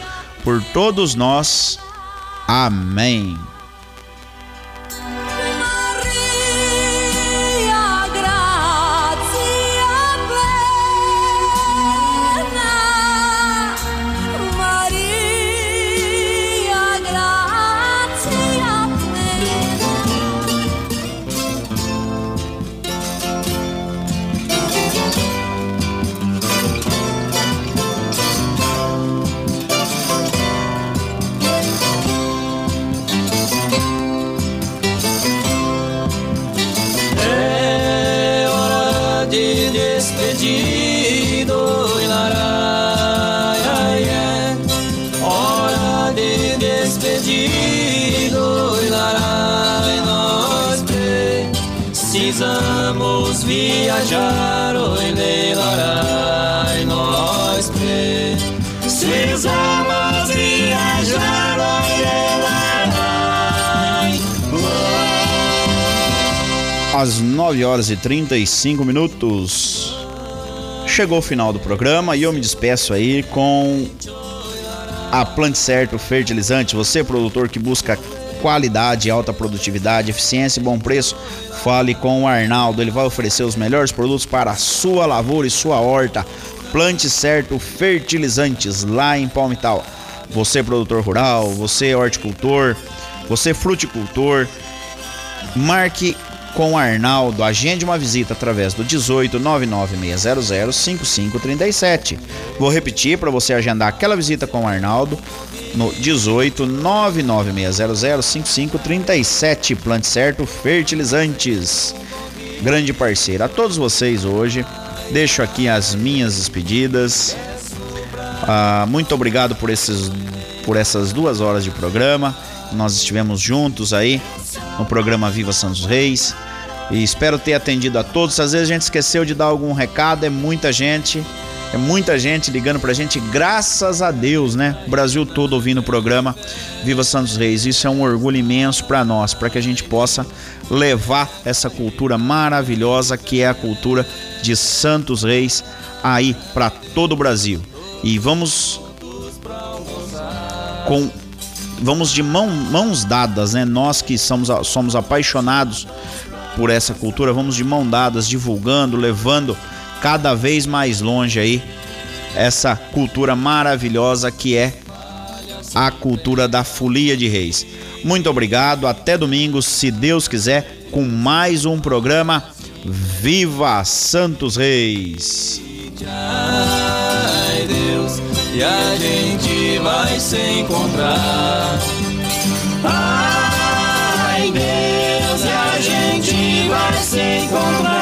por todos nós. Amém. Às 9 horas e 35 minutos. Chegou o final do programa e eu me despeço aí com a Plante Certo Fertilizante. Você, produtor que busca qualidade, alta produtividade, eficiência e bom preço, fale com o Arnaldo. Ele vai oferecer os melhores produtos para a sua lavoura e sua horta. Plante Certo Fertilizantes lá em Palmital. Você, produtor rural, você, horticultor, você, fruticultor, marque com Arnaldo. Agende uma visita através do 18 99600 5537. Vou repetir para você agendar aquela visita com Arnaldo no 18 99600 5537. Plante certo fertilizantes. Grande parceiro. A todos vocês hoje, deixo aqui as minhas despedidas. Ah, muito obrigado por, esses, por essas duas horas de programa. Nós estivemos juntos aí no programa Viva Santos Reis. E espero ter atendido a todos. Às vezes a gente esqueceu de dar algum recado, é muita gente. É muita gente ligando pra gente, graças a Deus, né? O Brasil todo ouvindo o programa Viva Santos Reis. Isso é um orgulho imenso para nós, para que a gente possa levar essa cultura maravilhosa que é a cultura de Santos Reis aí para todo o Brasil. E vamos com vamos de mão, mãos dadas, né? Nós que somos, somos apaixonados por essa cultura, vamos de mão dadas, divulgando, levando cada vez mais longe aí essa cultura maravilhosa que é a cultura da folia de reis. Muito obrigado, até domingo, se Deus quiser, com mais um programa Viva Santos Reis. Ai, Deus, e a gente vai se encontrar. komt